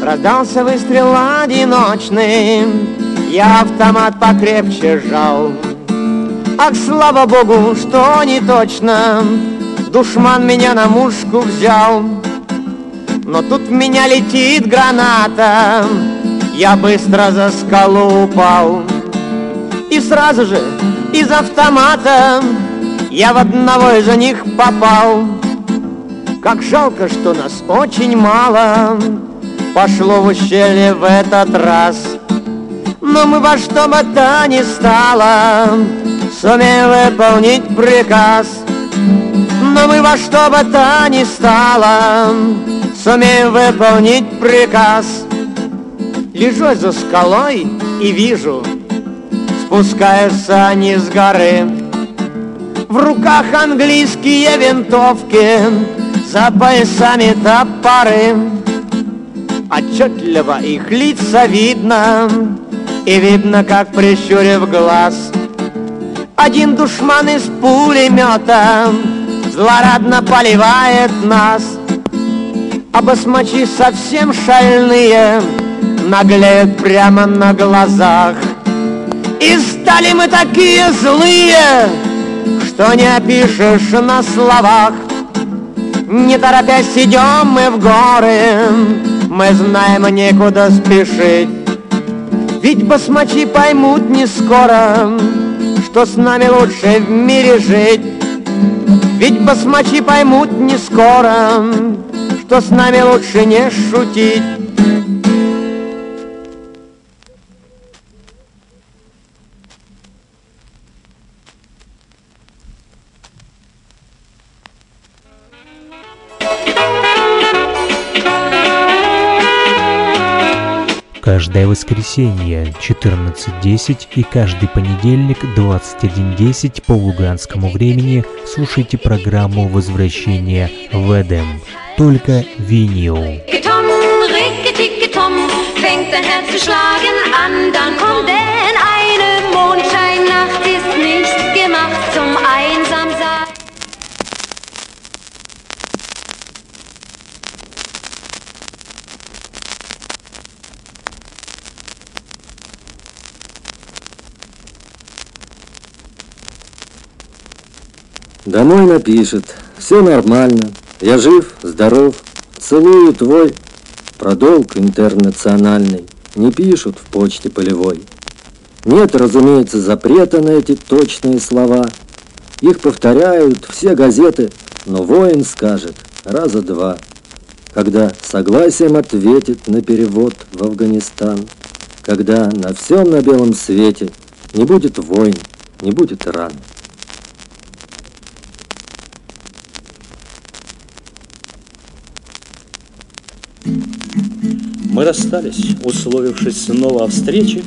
Speaker 6: Раздался выстрел одиночный Я автомат покрепче сжал. Ах, слава богу, что не точно Душман меня на мушку взял. Но тут в меня летит граната Я быстро за скалу упал. И сразу же из автомата Я в одного из них попал. Как жалко, что нас очень мало Пошло в ущелье в этот раз. Но мы во что бы то ни стало Сумеем выполнить приказ. Но мы во что бы то ни стало Сумеем выполнить приказ. Лежу за скалой и вижу Спускаются они с горы. В руках английские винтовки За поясами топоры Отчетливо их лица видно И видно, как прищурив глаз Один душман из пулемета Злорадно поливает нас. А басмачи совсем шальные Наглеют прямо на глазах. И стали мы такие злые Что не опишешь на словах. Не торопясь идем мы в горы Мы знаем некуда спешить. Ведь басмачи поймут не скоро Что с нами лучше в мире жить. Ведь басмачи поймут не скоро Что с нами лучше не шутить
Speaker 3: Каждое воскресенье 14.10 и каждый понедельник 21.10 по луганскому времени слушайте программу «Возвращение в Эдем». Только винил.
Speaker 1: Fängt dein Herz zu schlagen an, dann
Speaker 5: Домой напишет, все нормально, я жив, здоров, целую твой продолг интернациональный, не пишут в почте полевой. Нет, разумеется, запрета на эти точные слова. Их повторяют все газеты, но воин скажет раза два, когда согласием ответит на перевод в Афганистан, когда на всем на белом свете не будет войн, не будет ран.
Speaker 8: Мы расстались, условившись снова о встрече.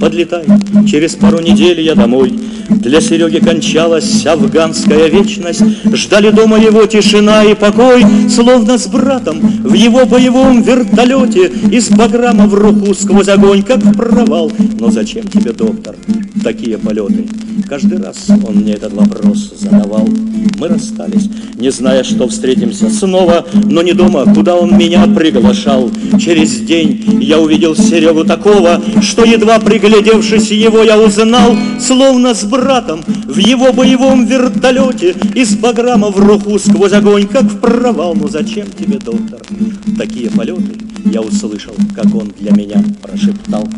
Speaker 8: Подлетай, через пару недель я домой. Для Сереги кончалась афганская вечность, Ждали дома его тишина и покой, Словно с братом в его боевом вертолете Из баграма в руку сквозь огонь, как в провал. Но зачем тебе, доктор, такие полеты? Каждый раз он мне этот вопрос задавал. Мы расстались, не зная, что встретимся снова, но не дома, куда он меня приглашал. Через день я увидел Серегу такого, что едва приглядевшись его я узнал, словно с братом в его боевом вертолете из баграма в руху сквозь огонь, как в провал. Ну зачем тебе, доктор, такие полеты? Я услышал, как он для меня прошептал.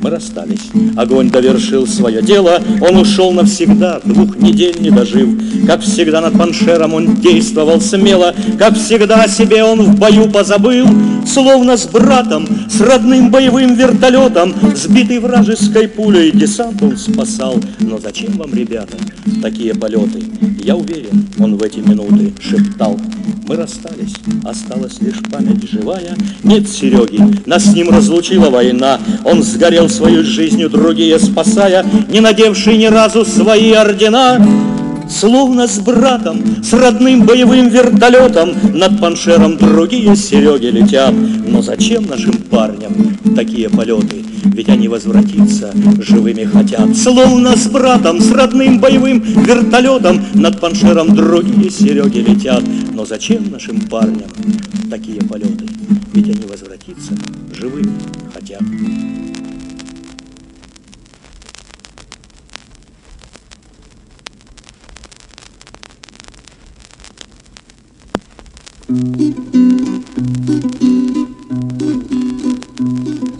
Speaker 8: Мы расстались, огонь довершил свое дело, он ушел навсегда, двух недель не дожив. Как всегда над паншером он действовал смело, как всегда о себе он в бою позабыл, словно с братом, с родным боевым вертолетом, сбитый вражеской пулей десант он спасал. Но зачем вам, ребята, такие полеты? Я уверен, он в эти минуты шептал. Мы расстались, осталась лишь память живая. Нет Сереги, нас с ним разлучила война. Он сгорел свою жизнью, другие спасая, не надевший ни разу свои ордена. Словно с братом, с родным боевым вертолетом Над Паншером другие Сереги летят. Но зачем нашим парням такие полеты? Ведь они возвратиться живыми хотят. Словно с братом, с родным боевым вертолетом Над Паншером другие Сереги летят. Но зачем нашим парням такие полеты? Ведь они возвратиться живыми хотят.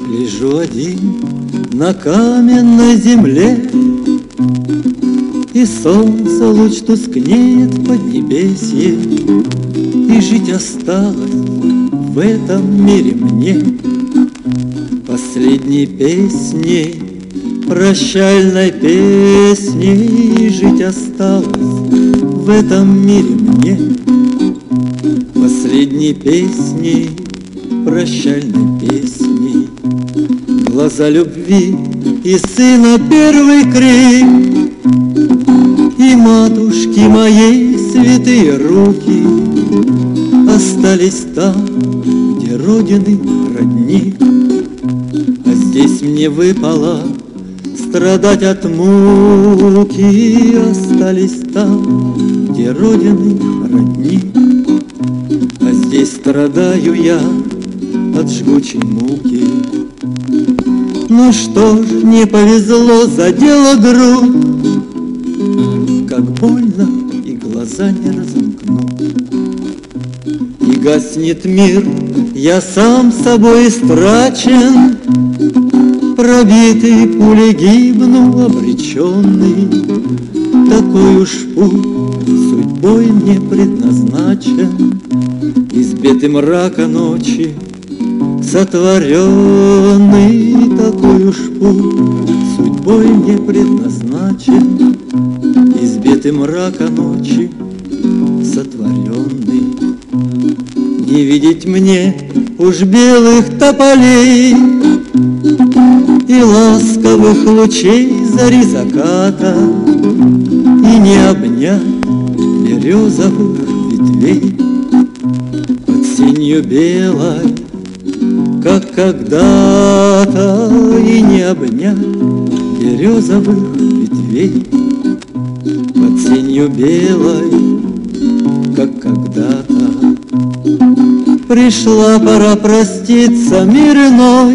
Speaker 10: Лежу один на каменной земле, И солнце луч тускнеет под небесье, И жить осталось в этом мире мне. Последней песней, прощальной песней Жить осталось в этом мире мне. Последней песней, прощальной песней. Глаза любви и сына первый крик. И матушки моей святые руки Остались там, родины родник А здесь мне выпало страдать от муки. Остались там, где родины родник А здесь страдаю я от жгучей муки. Ну что ж, не повезло, задела грудь, Как больно, и глаза не разомкнуть. Гаснет мир, я сам собой истрачен, Пробитый пулей гибну, обреченный. Такой уж путь судьбой мне предназначен, Избитый мрака ночи, сотворенный такой уж путь судьбой мне предназначен, избитый мрака ночи Не видеть мне уж белых тополей и ласковых лучей зари заката, и не обнять березовых ветвей. Под синью белой как когда-то и не обнять березовых ветвей. Под сенью белой, Пришла пора проститься, мир иной.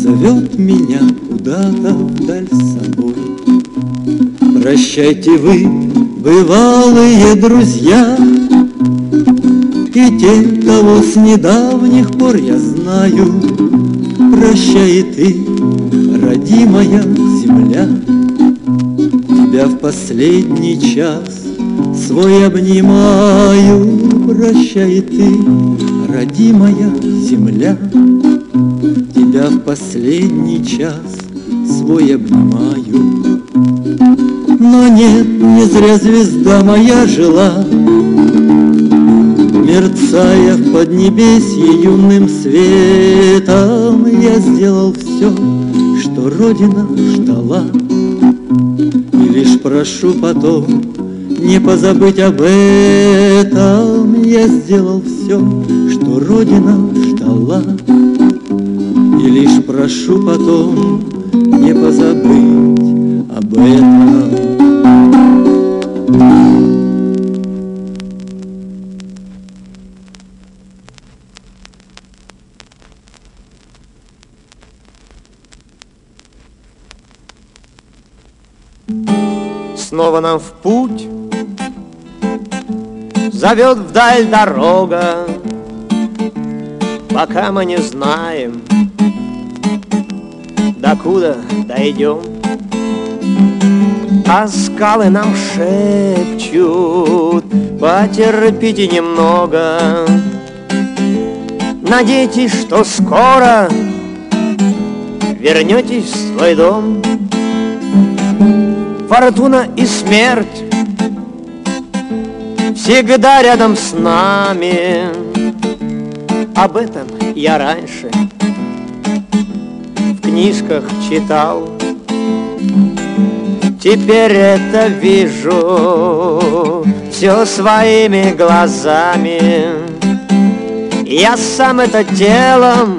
Speaker 10: Зовет меня куда-то вдаль собой. Прощайте вы, бывалые друзья, и те, кого с недавних пор я знаю, Прощай и ты, родимая земля, Тебя в последний час свой обнимаю, Прощай и ты, родимая земля, Тебя в последний час свой обнимаю. Но нет, не зря звезда моя жила, Мерцая в поднебесье юным светом, Я сделал все, что Родина ждала. лишь прошу потом не позабыть об этом. Я сделал все, что Родина ждала. И лишь прошу потом не позабыть об этом.
Speaker 6: Снова нам в путь Зовет вдаль дорога Пока мы не знаем Докуда дойдем. А скалы нам шепчут Потерпите немного Надейтесь, что скоро Вернетесь в свой дом Фортуна и смерть Всегда рядом с нами. Об этом я раньше В книжках читал. Теперь это вижу Все своими глазами. Я сам это телом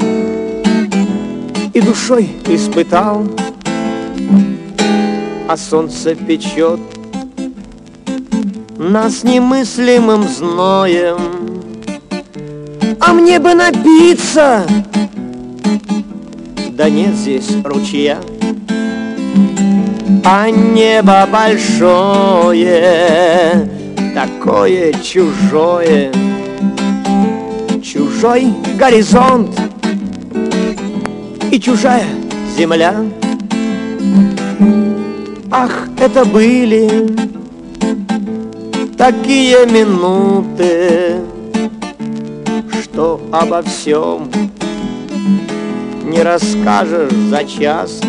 Speaker 6: И душой испытал. А солнце печет Нас немыслимым зноем. А мне бы напиться. Да нет здесь ручья А небо большое Такое чужое. Чужой горизонт И чужая земля. Ах, это были такие минуты, Что обо всем не расскажешь за час.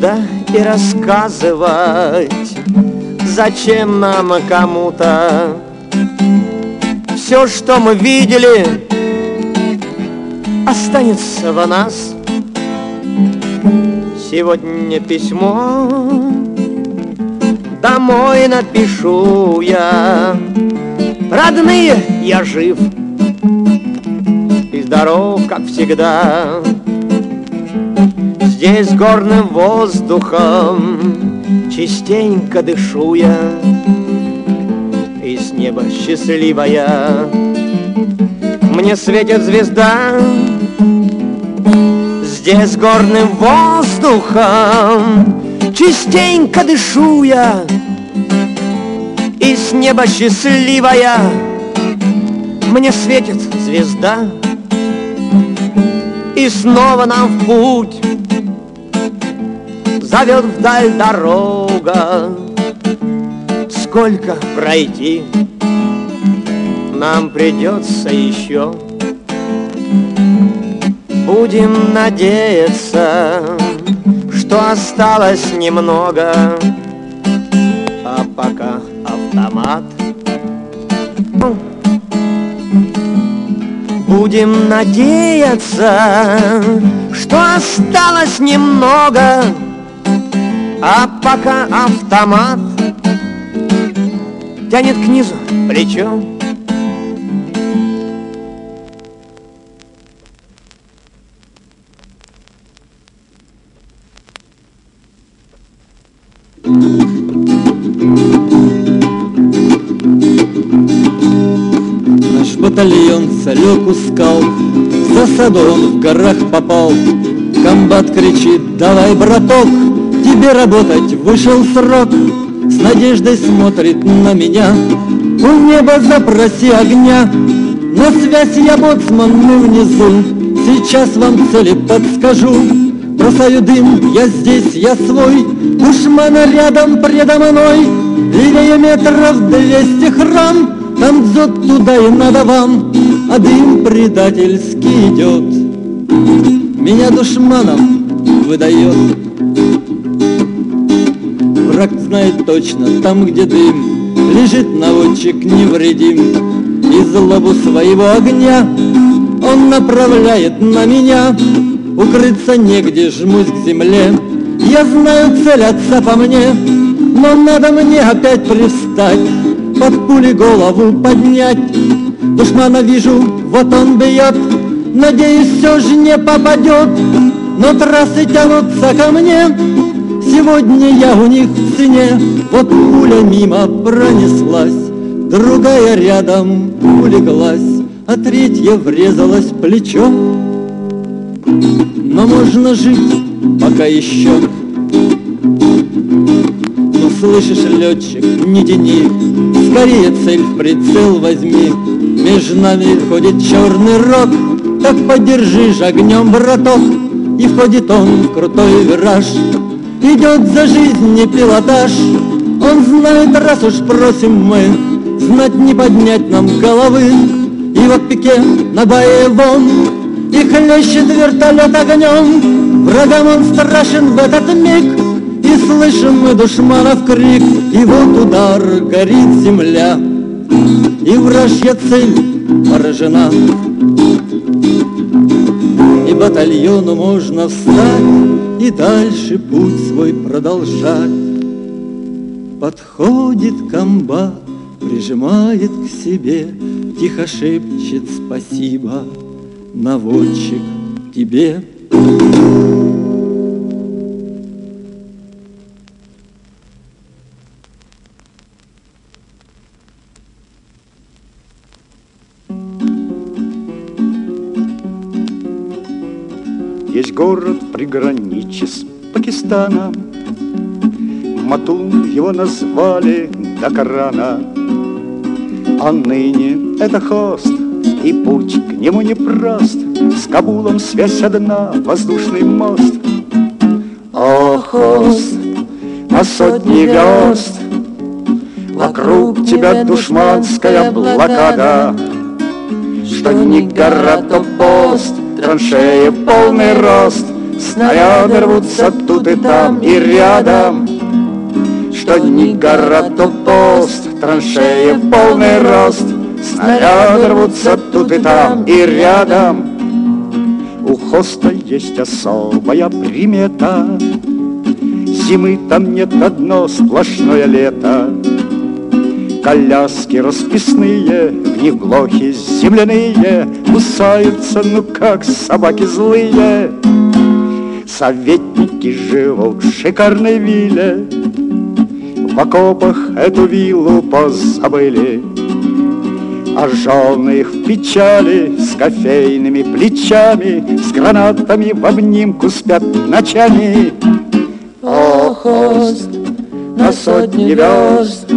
Speaker 6: Да и рассказывать, зачем нам кому-то Все, что мы видели, останется в нас. Сегодня письмо Домой напишу я. Родные, я жив И здоров, как всегда. Здесь горным воздухом Частенько дышу я И с неба счастливая. Мне светит звезда Здесь горным воздухом Частенько дышу я с неба счастливая Мне светит звезда. И снова нам в путь Зовет вдаль дорога. Сколько пройти Нам придется еще. Будем надеяться, что осталось немного, автомат. Будем надеяться, что осталось немного, а пока автомат тянет к низу плечом.
Speaker 10: Батальон залег у скал, В засаду он в горах попал. Комбат кричит, давай, браток, Тебе работать вышел срок. С надеждой смотрит на меня, У неба запроси огня. На связь я боцман, мы внизу, Сейчас вам цели подскажу. Бросаю дым, я здесь, я свой, Душмана рядом предо мной, Левее метров двести храм, Там дзот туда и надо вам, А дым предательский идет, Меня душманом выдает. Враг знает точно, там, где дым, Лежит наводчик невредим, И злобу своего огня Он направляет на меня, Укрыться негде, жмусь к земле, Я знаю, целятся по мне, но надо мне опять привстать, под пули голову поднять. Душмана вижу, вот он бьет, надеюсь, все же не попадет, но трассы тянутся ко мне, сегодня я у них в цене. Вот пуля мимо пронеслась, другая рядом улеглась, а третья врезалась в плечо. Но можно жить пока еще. Ну слышишь, летчик, не тяни, скорее цель в прицел возьми. Между нами ходит черный рог, так подержи ж огнем, браток. И входит он в крутой вираж, идет за жизнь не пилотаж. Он знает, раз уж просим мы, знать не поднять нам головы. И вот пике на боевом, и хлещет вертолет огнем. Врагам он страшен в этот миг, и слышим мы душманов крик. И вот удар, горит земля, и вражья цель поражена. И батальону можно встать, и дальше путь свой продолжать. Подходит комбат, прижимает к себе, Тихо шепчет спасибо, наводчик тебе.
Speaker 7: Есть приграничье с Пакистаном, Матун его назвали Дакарана. А ныне это хост, и путь к нему непрост. С Кабулом связь одна, воздушный мост. О, хост, на сотни верст, Вокруг тебя душманская блокада, Что ни гора, то пост, траншеи полный рост, Снаряды рвутся тут и там, и рядом, Что ни гора, то пост, траншеи полный рост, Снаряды рвутся тут и там, и рядом. У хоста есть особая примета, Зимы там нет одно сплошное лето. Коляски расписные, в них блохи земляные Кусаются, ну как собаки злые. Советники живут в шикарной вилле, В окопах эту виллу позабыли. А жены их в печали, с кофейными плечами, С гранатами в обнимку спят ночами. О, хост, на сотни верст,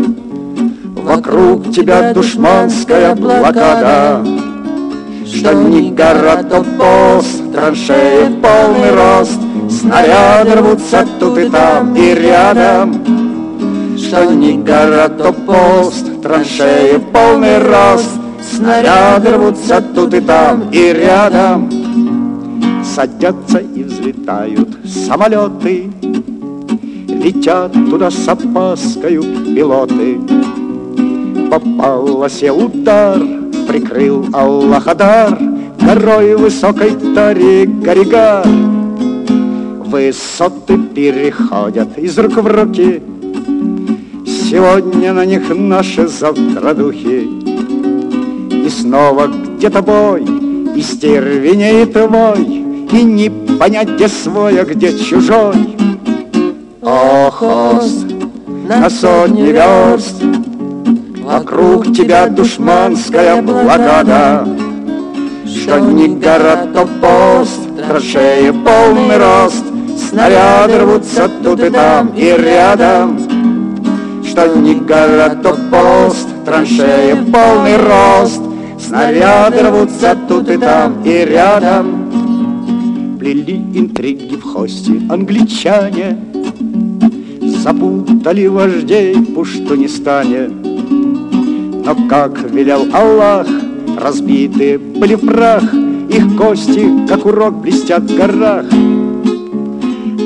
Speaker 7: Вокруг тебя душманская блокада, Что ни гора, то пост, траншеи полный рост, Снаряды рвутся тут и там, и рядом, Что ни гора, то пост, траншеи полный рост, Снаряды рвутся тут и там, и рядом. Садятся и взлетают самолеты, Летят туда с опаскою пилоты. Попался удар, прикрыл Аллахадар Горой высокой тари Гаригар. Высоты переходят из рук в руки, Сегодня на них наши завтра духи. И снова где-то бой, и стервенеет вой, И не понять, где свой, а где чужой. О, хост, на сотни верст, Вокруг тебя душманская блокада, Что ни гора, то пост, траншеи полный рост, Снаряды рвутся тут и там, и рядом, Что ни гора, то пост, траншеи полный рост, Снаряды рвутся тут и там, и рядом. Плели интриги в хосте англичане, Запутали вождей в Пуштунистане. Но как велел Аллах, разбиты были прах, Их кости, как урок, блестят в горах.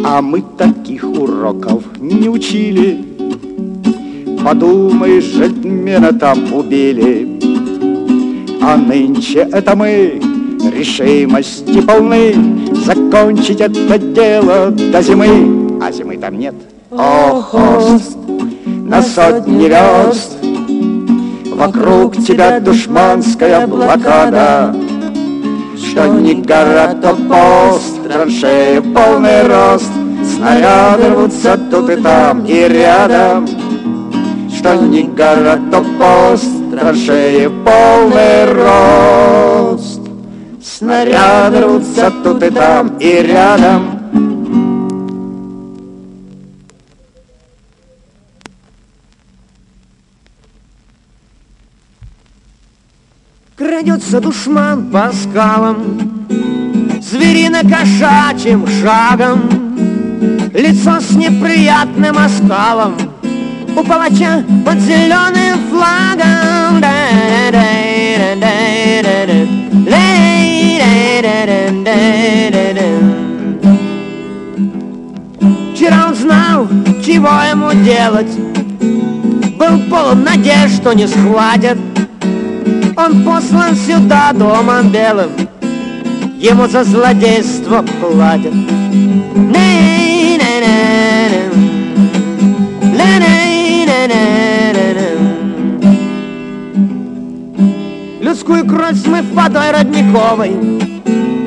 Speaker 7: А мы таких уроков не учили, Подумай, жертвмена там убили. А нынче это мы решимости полны. Закончить это дело до зимы, а зимы там нет. Ох, Ост, на сотни верст. Вокруг тебя душманская блокада. Что ни гора, то пост Траншеи полный рост Снаряды рвутся тут и там и рядом Что ни гора, то пост Траншеи полный рост. Снаряды рвутся тут и там и рядом.
Speaker 6: Крадется душман по скалам, Зверино-кошачьим шагом, Лицо с неприятным оскалом, У палача под зеленым флагом. Вчера он знал, чего ему делать, Был полон надежд, что не схватят, он послан сюда домом белым. Ему за злодейство платят Людскую кровь смыв водой родниковой.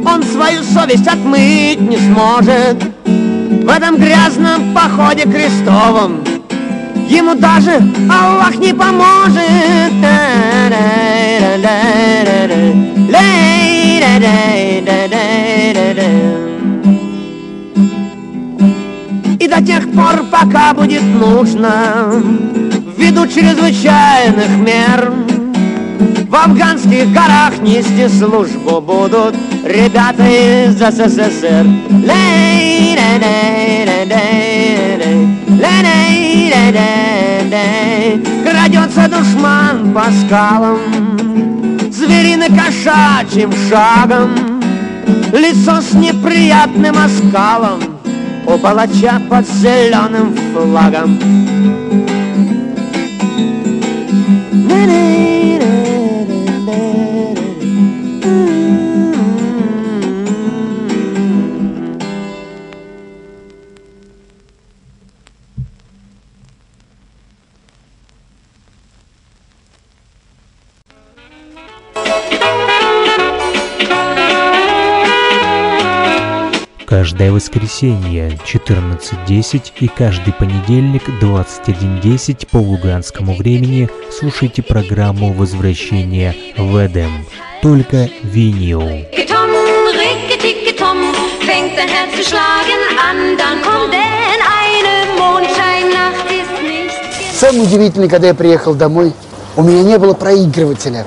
Speaker 6: Он свою совесть отмыть не сможет. В этом грязном походе крестовом Ему даже Аллах не поможет До тех пор, пока будет нужно. Ввиду чрезвычайных мер. В афганских горах нести службу будут Ребята из СССР. Крадется душман по скалам Зверино-кошачьим шагом Лицо с неприятным оскалом У палача под зеленым флагом
Speaker 3: воскресенье 14.10 и каждый понедельник 21.10 по луганскому времени слушайте программу «Возвращение в Эдем». Только винил.
Speaker 11: Самое удивительное, когда я приехал домой, у меня не было проигрывателя.